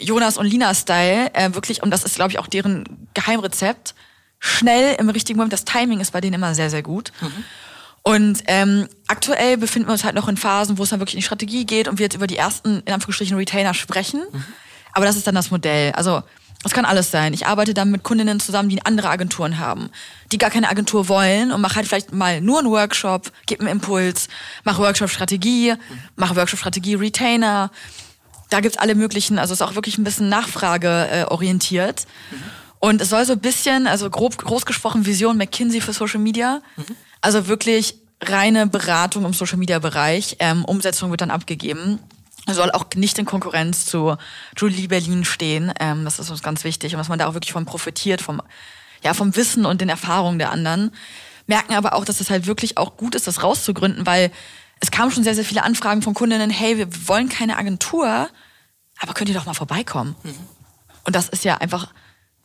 Jonas und Lina-Style, äh, wirklich, und das ist, glaube ich, auch deren Geheimrezept. Schnell im richtigen Moment, das Timing ist bei denen immer sehr, sehr gut. Und ähm, aktuell befinden wir uns halt noch in Phasen, wo es dann wirklich in die Strategie geht und wir jetzt über die ersten, in Anführungsstrichen, Retainer sprechen. Aber das ist dann das Modell. Also es kann alles sein. Ich arbeite dann mit Kundinnen zusammen, die andere Agenturen haben, die gar keine Agentur wollen und mache halt vielleicht mal nur einen Workshop, gebe einen Impuls, mache Workshop-Strategie, mache Workshop-Strategie Retainer. da gibt's alle möglichen, also es ist auch wirklich ein bisschen nachfrageorientiert. Und es soll so ein bisschen, also grob groß gesprochen, Vision McKinsey für Social Media. Also wirklich reine Beratung im Social Media Bereich. Ähm, Umsetzung wird dann abgegeben. Soll auch nicht in Konkurrenz zu Julie Berlin stehen. Ähm, das ist uns ganz wichtig und dass man da auch wirklich von profitiert, vom, ja, vom Wissen und den Erfahrungen der anderen. Merken aber auch, dass es halt wirklich auch gut ist, das rauszugründen, weil es kamen schon sehr, sehr viele Anfragen von Kundinnen, hey, wir wollen keine Agentur, aber könnt ihr doch mal vorbeikommen. Mhm. Und das ist ja einfach,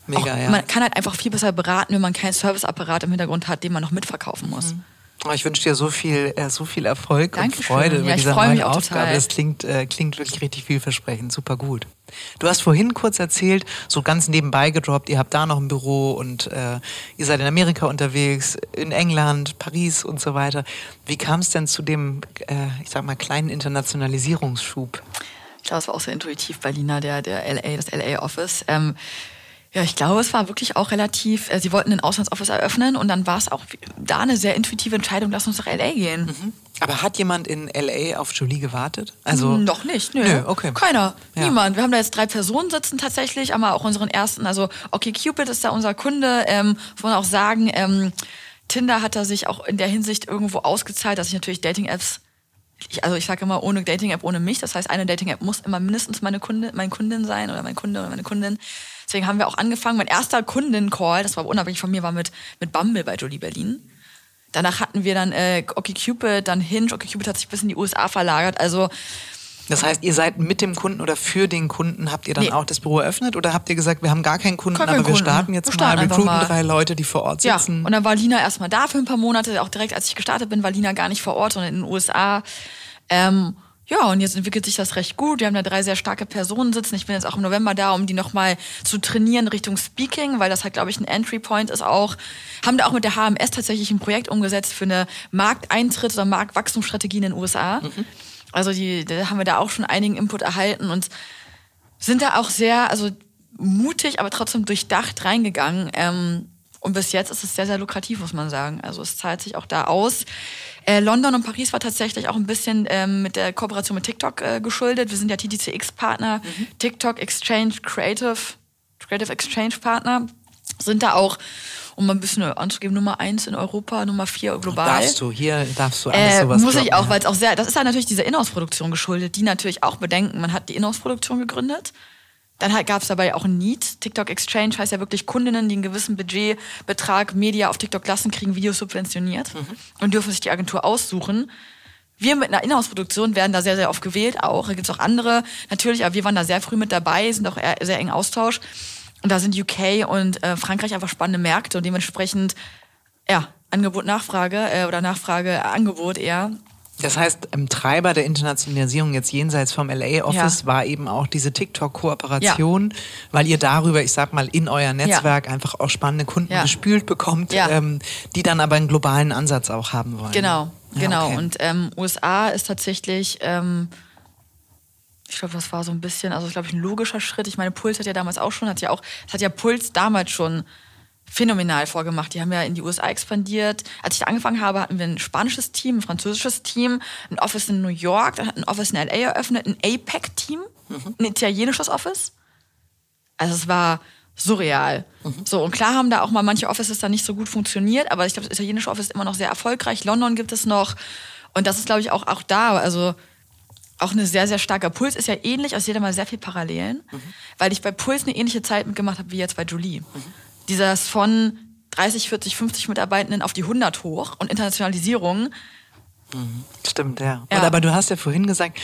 Mega, auch, ja. man kann halt einfach viel besser beraten, wenn man keinen Serviceapparat im Hintergrund hat, den man noch mitverkaufen muss. Mhm. Oh, ich wünsche dir so viel, äh, so viel Erfolg Dankeschön. und Freude ja, mit dieser neuen Aufgabe. Total. Das klingt, äh, klingt wirklich richtig vielversprechend, super gut. Du hast vorhin kurz erzählt, so ganz nebenbei gedroppt, ihr habt da noch ein Büro und äh, ihr seid in Amerika unterwegs, in England, Paris und so weiter. Wie kam es denn zu dem, äh, ich sag mal, kleinen Internationalisierungsschub? Ich glaube, es war auch sehr intuitiv Berliner, der, der LA, das LA Office. Ähm, ja, ich glaube, es war wirklich auch relativ, äh, sie wollten ein Auslandsoffice eröffnen und dann war es auch da eine sehr intuitive Entscheidung, lass uns nach LA gehen. Mhm. Aber hat jemand in LA auf Jolie gewartet? Also hm, noch nicht, nö. nö okay. Keiner, ja. niemand. Wir haben da jetzt drei Personen sitzen tatsächlich, aber auch unseren ersten, also okay, Cupid ist da unser Kunde, ähm, muss man auch sagen, ähm, Tinder hat da sich auch in der Hinsicht irgendwo ausgezahlt, dass ich natürlich Dating-Apps ich, also ich sage immer, ohne Dating-App, ohne mich. Das heißt, eine Dating-App muss immer mindestens meine Kunde, mein Kundin sein oder mein Kunde oder meine Kundin. Deswegen haben wir auch angefangen. Mein erster Kundin-Call, das war unabhängig von mir, war mit, mit Bumble bei Jolie Berlin. Danach hatten wir dann äh, OkCupid, dann Hinge. OkCupid hat sich bis in die USA verlagert. Also das heißt, ihr seid mit dem Kunden oder für den Kunden, habt ihr dann nee. auch das Büro eröffnet oder habt ihr gesagt, wir haben gar keinen Kunden, keinen aber Kunden. wir starten jetzt wir starten mal, recruiten drei Leute, die vor Ort sitzen? Ja, und dann war Lina erstmal da für ein paar Monate. Auch direkt, als ich gestartet bin, war Lina gar nicht vor Ort, sondern in den USA. Ähm, ja, und jetzt entwickelt sich das recht gut. Wir haben da drei sehr starke Personen sitzen. Ich bin jetzt auch im November da, um die nochmal zu trainieren Richtung Speaking, weil das halt, glaube ich, ein Entry Point ist auch. Haben da auch mit der HMS tatsächlich ein Projekt umgesetzt für eine Markteintritt oder Marktwachstumsstrategie in den USA. Mhm. Also die, da haben wir da auch schon einigen Input erhalten und sind da auch sehr, also mutig, aber trotzdem durchdacht reingegangen. Ähm, und bis jetzt ist es sehr, sehr lukrativ, muss man sagen. Also es zahlt sich auch da aus. Äh, London und Paris war tatsächlich auch ein bisschen ähm, mit der Kooperation mit TikTok äh, geschuldet. Wir sind ja TDCX-Partner, mhm. TikTok Exchange Creative, Creative Exchange Partner. Sind da auch, um mal ein bisschen anzugeben, Nummer eins in Europa, Nummer vier global. Darfst du, hier darfst du alles äh, sowas Muss ich auch, ja. weil es auch sehr, das ist halt natürlich diese Inhouse-Produktion geschuldet, die natürlich auch bedenken, man hat die Inhouse-Produktion gegründet dann halt gab es dabei auch ein Need. TikTok Exchange heißt ja wirklich Kundinnen, die einen gewissen Budgetbetrag Media auf TikTok lassen, kriegen Videos subventioniert mhm. und dürfen sich die Agentur aussuchen. Wir mit einer Inhouse-Produktion werden da sehr, sehr oft gewählt auch. Da gibt es auch andere natürlich, aber wir waren da sehr früh mit dabei, sind auch sehr eng Austausch. Und da sind UK und äh, Frankreich einfach spannende Märkte und dementsprechend, ja, Angebot, Nachfrage äh, oder Nachfrage, Angebot eher. Das heißt, im Treiber der Internationalisierung jetzt jenseits vom LA-Office ja. war eben auch diese TikTok-Kooperation, ja. weil ihr darüber, ich sag mal, in euer Netzwerk ja. einfach auch spannende Kunden gespült bekommt, ähm, die dann aber einen globalen Ansatz auch haben wollen. Genau, genau. Okay. Und ähm, USA ist tatsächlich, ähm, ich glaube, das war so ein bisschen, also ich glaube, ein logischer Schritt. Ich meine, Puls hat ja damals auch schon, hat ja auch, es hat ja Puls damals schon phänomenal vorgemacht. Die haben ja in die USA expandiert. Als ich da angefangen habe, hatten wir ein spanisches Team, ein französisches Team, ein Office in New York, dann hat ein Office in LA eröffnet, ein APEC-Team, mhm. ein italienisches Office. Also es war surreal. Mhm. So, und klar haben da auch mal manche Offices dann nicht so gut funktioniert, aber ich glaube, das italienische Office ist immer noch sehr erfolgreich. London gibt es noch. Und das ist, glaube ich, auch, auch da. Also auch eine sehr, sehr starker Puls ist ja ähnlich, also jeder mal sehr viel Parallelen, mhm. weil ich bei Puls eine ähnliche Zeit mitgemacht habe wie jetzt bei Julie. Mhm dieses von 30, 40, 50 Mitarbeitenden auf die 100 hoch und Internationalisierung. Mhm. Stimmt, ja. ja. Und aber du hast ja vorhin gesagt,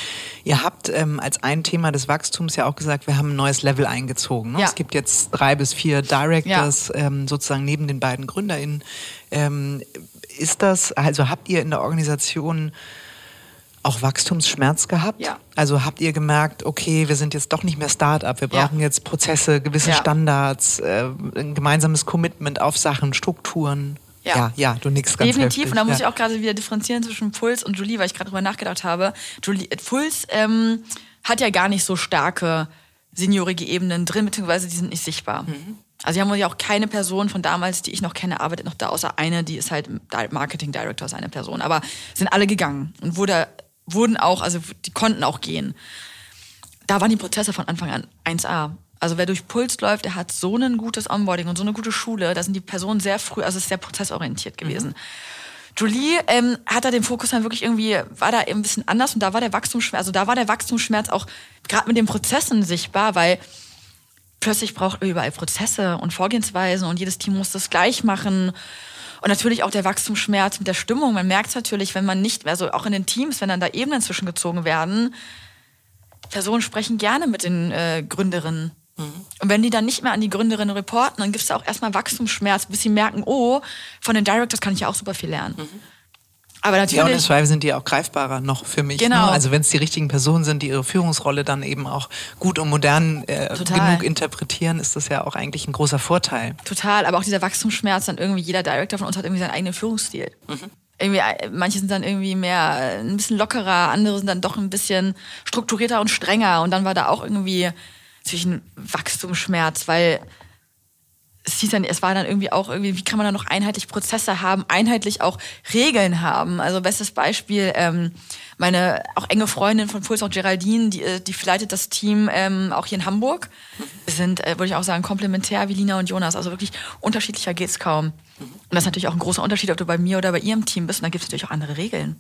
ihr habt ähm, als ein Thema des Wachstums ja auch gesagt, wir haben ein neues Level eingezogen. Ne? Ja. Es gibt jetzt drei bis vier Directors ja. ähm, sozusagen neben den beiden GründerInnen. Ähm, ist das, also habt ihr in der Organisation auch Wachstumsschmerz gehabt? Ja. Also habt ihr gemerkt, okay, wir sind jetzt doch nicht mehr Start-up, wir brauchen ja. jetzt Prozesse, gewisse ja. Standards, äh, ein gemeinsames Commitment auf Sachen, Strukturen? Ja, ja, ja du nix ganz Definitiv, heftig. und da muss ich auch gerade wieder differenzieren zwischen Puls und Julie, weil ich gerade drüber nachgedacht habe. Julie, äh, Puls ähm, hat ja gar nicht so starke seniorige Ebenen drin, beziehungsweise die sind nicht sichtbar. Mhm. Also wir haben ja auch keine Person von damals, die ich noch kenne, arbeitet noch da, außer eine, die ist halt Marketing Director, ist eine Person. Aber sind alle gegangen und wurde wurden auch, also die konnten auch gehen. da waren die Prozesse von Anfang an 1A. Also wer durch Puls läuft, der hat so ein gutes Onboarding und so eine gute Schule. Da sind die Personen sehr früh, also es ist sehr prozessorientiert gewesen. Mhm. Julie ähm, hat da den Fokus dann wirklich irgendwie, war da ein bisschen anders und da war der Wachstumsschmerz, also da war der Wachstumsschmerz auch gerade mit den Prozessen sichtbar, weil plötzlich braucht man überall Prozesse und Vorgehensweisen und jedes Team muss das gleich machen. Und natürlich auch der Wachstumsschmerz mit der Stimmung. Man merkt es natürlich, wenn man nicht, also auch in den Teams, wenn dann da Ebenen zwischengezogen werden, Personen sprechen gerne mit den äh, Gründerinnen. Mhm. Und wenn die dann nicht mehr an die Gründerinnen reporten, dann gibt es auch erstmal Wachstumsschmerz, bis sie merken, oh, von den Directors kann ich ja auch super viel lernen. Mhm. Aber natürlich. Ja, und Zweifel sind die auch greifbarer noch für mich. Ne? Genau. Ne? Also wenn es die richtigen Personen sind, die ihre Führungsrolle dann eben auch gut und modern äh, genug interpretieren, ist das ja auch eigentlich ein großer Vorteil. Total, aber auch dieser Wachstumsschmerz, dann irgendwie jeder Director von uns hat irgendwie seinen eigenen Führungsstil. Mhm. Irgendwie, äh, manche sind dann irgendwie mehr, äh, ein bisschen lockerer, andere sind dann doch ein bisschen strukturierter und strenger. Und dann war da auch irgendwie zwischen Wachstumsschmerz, weil es hieß dann, es war dann irgendwie auch irgendwie, wie kann man da noch einheitlich Prozesse haben, einheitlich auch Regeln haben. Also bestes Beispiel, ähm, meine auch enge Freundin von Puls, auch Geraldine, die, äh, die leitet das Team ähm, auch hier in Hamburg. Sind, äh, würde ich auch sagen, komplementär wie Lina und Jonas. Also wirklich unterschiedlicher geht's kaum. Und das ist natürlich auch ein großer Unterschied, ob du bei mir oder bei ihrem Team bist. Und da gibt es natürlich auch andere Regeln.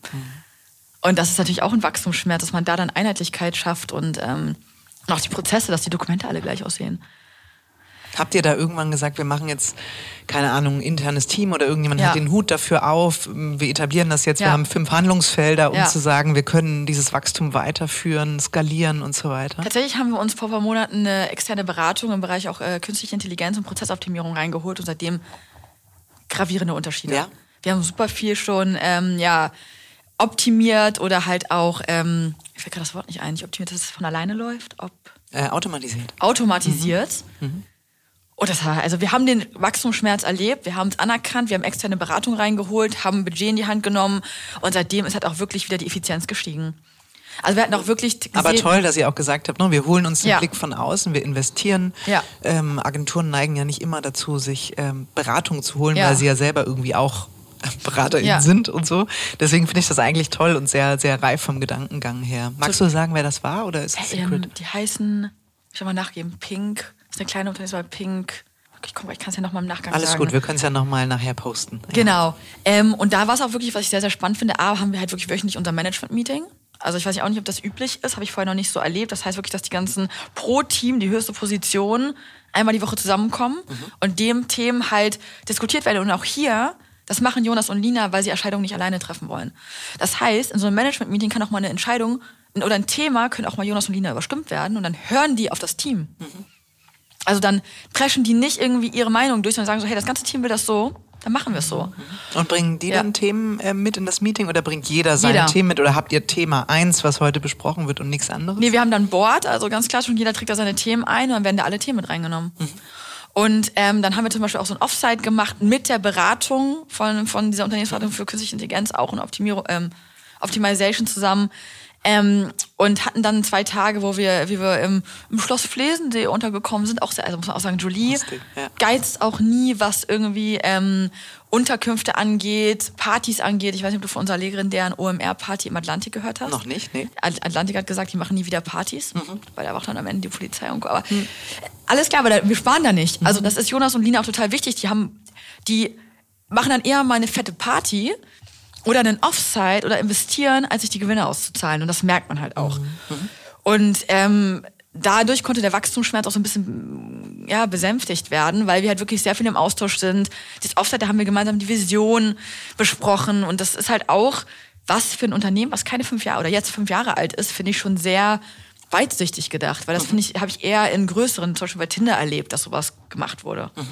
Und das ist natürlich auch ein Wachstumsschmerz, dass man da dann Einheitlichkeit schafft und, ähm, und auch die Prozesse, dass die Dokumente alle gleich aussehen. Habt ihr da irgendwann gesagt, wir machen jetzt, keine Ahnung, ein internes Team oder irgendjemand ja. hat den Hut dafür auf, wir etablieren das jetzt, ja. wir haben fünf Handlungsfelder, um ja. zu sagen, wir können dieses Wachstum weiterführen, skalieren und so weiter? Tatsächlich haben wir uns vor ein paar Monaten eine externe Beratung im Bereich auch äh, künstliche Intelligenz und Prozessoptimierung reingeholt und seitdem gravierende Unterschiede. Wir haben super viel schon ähm, ja, optimiert oder halt auch, ähm, ich fällt gerade das Wort nicht ein, nicht optimiert, dass es von alleine läuft. Ob äh, automatisiert. Automatisiert. Mhm. Mhm. Und das war, also wir haben den Wachstumsschmerz erlebt, wir haben es anerkannt, wir haben externe Beratung reingeholt, haben ein Budget in die Hand genommen und seitdem ist halt auch wirklich wieder die Effizienz gestiegen. Also wir hatten auch wirklich gesehen, Aber toll, dass ihr auch gesagt habt, ne? wir holen uns den ja. Blick von außen, wir investieren. Ja. Ähm, Agenturen neigen ja nicht immer dazu, sich ähm, Beratung zu holen, ja. weil sie ja selber irgendwie auch BeraterInnen ja. sind und so. Deswegen finde ich das eigentlich toll und sehr, sehr reif vom Gedankengang her. Magst so, du sagen, wer das war oder ist das ähm, Secret? Die heißen, ich will mal nachgeben, Pink ist eine kleine Unternehmen, war Pink. Ich, komm, ich kann es ja nochmal im Nachgang Alles sagen. Alles gut, wir können es ja nochmal nachher posten. Genau. Ähm, und da war es auch wirklich, was ich sehr, sehr spannend finde. A, haben wir halt wirklich wöchentlich unser Management-Meeting. Also ich weiß auch nicht, ob das üblich ist, habe ich vorher noch nicht so erlebt. Das heißt wirklich, dass die ganzen pro Team, die höchste Position, einmal die Woche zusammenkommen mhm. und dem Themen halt diskutiert werden. Und auch hier, das machen Jonas und Lina, weil sie Entscheidungen nicht alleine treffen wollen. Das heißt, in so einem Management-Meeting kann auch mal eine Entscheidung oder ein Thema können auch mal Jonas und Lina überstimmt werden und dann hören die auf das Team. Mhm. Also dann preschen die nicht irgendwie ihre Meinung durch, sondern sagen so, hey, das ganze Team will das so, dann machen wir es so. Und bringen die ja. dann Themen äh, mit in das Meeting oder bringt jeder sein jeder. Themen mit oder habt ihr Thema eins, was heute besprochen wird und nichts anderes? Nee, wir haben dann Board, also ganz klar schon, jeder trägt da seine Themen ein und dann werden da alle Themen mit reingenommen. Mhm. Und ähm, dann haben wir zum Beispiel auch so ein Offsite gemacht mit der Beratung von, von dieser Unternehmensberatung für künstliche Intelligenz, auch in Optimierung, ähm, Optimization zusammen ähm, und hatten dann zwei Tage, wo wir, wie wir im, im Schloss Flesensee untergekommen sind. Auch sehr, also muss man auch sagen, Julie Lustig, ja. geizt auch nie, was irgendwie ähm, Unterkünfte angeht, Partys angeht. Ich weiß nicht, ob du von unserer Lehrerin deren OMR-Party im Atlantik gehört hast. Noch nicht, nee. Atlantik hat gesagt, die machen nie wieder Partys, mhm. weil da wacht dann am Ende die Polizei und Aber mhm. alles klar, aber da, wir sparen da nicht. Also mhm. das ist Jonas und Lina auch total wichtig. Die haben, die machen dann eher mal eine fette Party oder einen Offside oder investieren, als sich die Gewinne auszuzahlen. Und das merkt man halt auch. Mhm. Und ähm, dadurch konnte der Wachstumsschmerz auch so ein bisschen ja, besänftigt werden, weil wir halt wirklich sehr viel im Austausch sind. Das Offside, da haben wir gemeinsam die Vision besprochen. Und das ist halt auch was für ein Unternehmen, was keine fünf Jahre oder jetzt fünf Jahre alt ist, finde ich schon sehr weitsichtig gedacht, weil das mhm. finde ich, habe ich eher in größeren, zum Beispiel bei Tinder erlebt, dass sowas gemacht wurde. Mhm.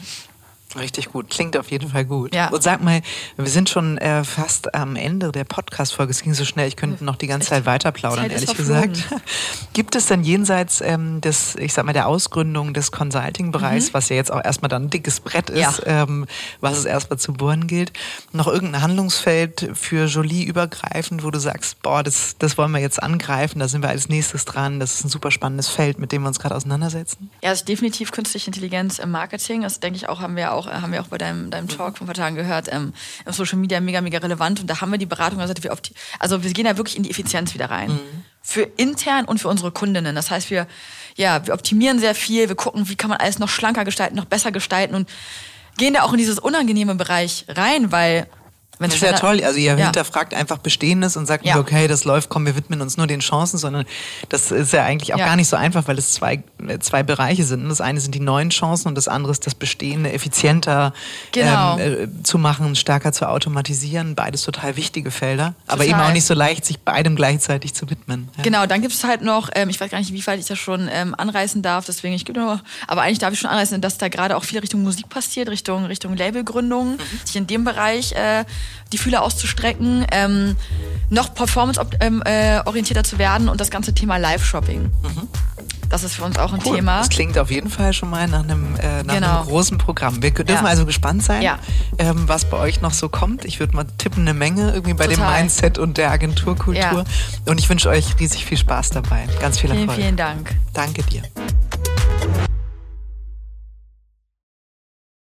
Richtig gut, klingt auf jeden Fall gut. Ja. Und sag mal, wir sind schon äh, fast am Ende der Podcast-Folge. Es ging so schnell, ich könnte noch die ganze Zeit weiter plaudern, ehrlich gesagt. Gibt es denn jenseits ähm, des, ich sag mal, der Ausgründung des Consulting-Bereichs, mhm. was ja jetzt auch erstmal dann ein dickes Brett ist, ja. ähm, was es erstmal zu bohren gilt, noch irgendein Handlungsfeld für Jolie übergreifend, wo du sagst, boah, das, das wollen wir jetzt angreifen, da sind wir als nächstes dran, das ist ein super spannendes Feld, mit dem wir uns gerade auseinandersetzen? Ja, also definitiv künstliche Intelligenz im Marketing. Das denke ich auch, haben wir auch auch, äh, haben wir auch bei deinem, deinem Talk vor ein paar Tagen gehört, ähm, im Social Media mega, mega relevant. Und da haben wir die Beratung gesagt, wir oft, also wir gehen da wirklich in die Effizienz wieder rein. Mhm. für intern und für unsere Kundinnen. Das heißt, wir, ja, wir optimieren sehr viel, wir gucken, wie kann man alles noch schlanker gestalten, noch besser gestalten und gehen da auch in dieses unangenehme Bereich rein, weil das ist ja toll. Also ihr ja. hinterfragt einfach Bestehendes und sagt ja. nicht, okay, das läuft, komm, wir widmen uns nur den Chancen, sondern das ist ja eigentlich auch ja. gar nicht so einfach, weil es zwei, zwei Bereiche sind. Das eine sind die neuen Chancen und das andere ist das Bestehende effizienter genau. ähm, äh, zu machen, stärker zu automatisieren. Beides total wichtige Felder, total. aber eben auch nicht so leicht, sich beidem gleichzeitig zu widmen. Genau, dann gibt es halt noch, ähm, ich weiß gar nicht, wie weit ich das schon ähm, anreißen darf, deswegen ich gebe nur, aber eigentlich darf ich schon anreißen, dass da gerade auch viel Richtung Musik passiert, Richtung, Richtung Labelgründung, mhm. sich in dem Bereich äh, die Fühler auszustrecken, ähm, noch performance-orientierter ähm, äh, zu werden und das ganze Thema Live-Shopping. Mhm. Das ist für uns auch ein cool. Thema. Das klingt auf jeden Fall schon mal nach einem, äh, nach genau. einem großen Programm. Wir dürfen ja. also gespannt sein, ja. ähm, was bei euch noch so kommt. Ich würde mal tippen, eine Menge irgendwie bei Total. dem Mindset und der Agenturkultur. Ja. Und ich wünsche euch riesig viel Spaß dabei. Ganz viel Erfolg. Vielen, vielen Dank. Danke dir.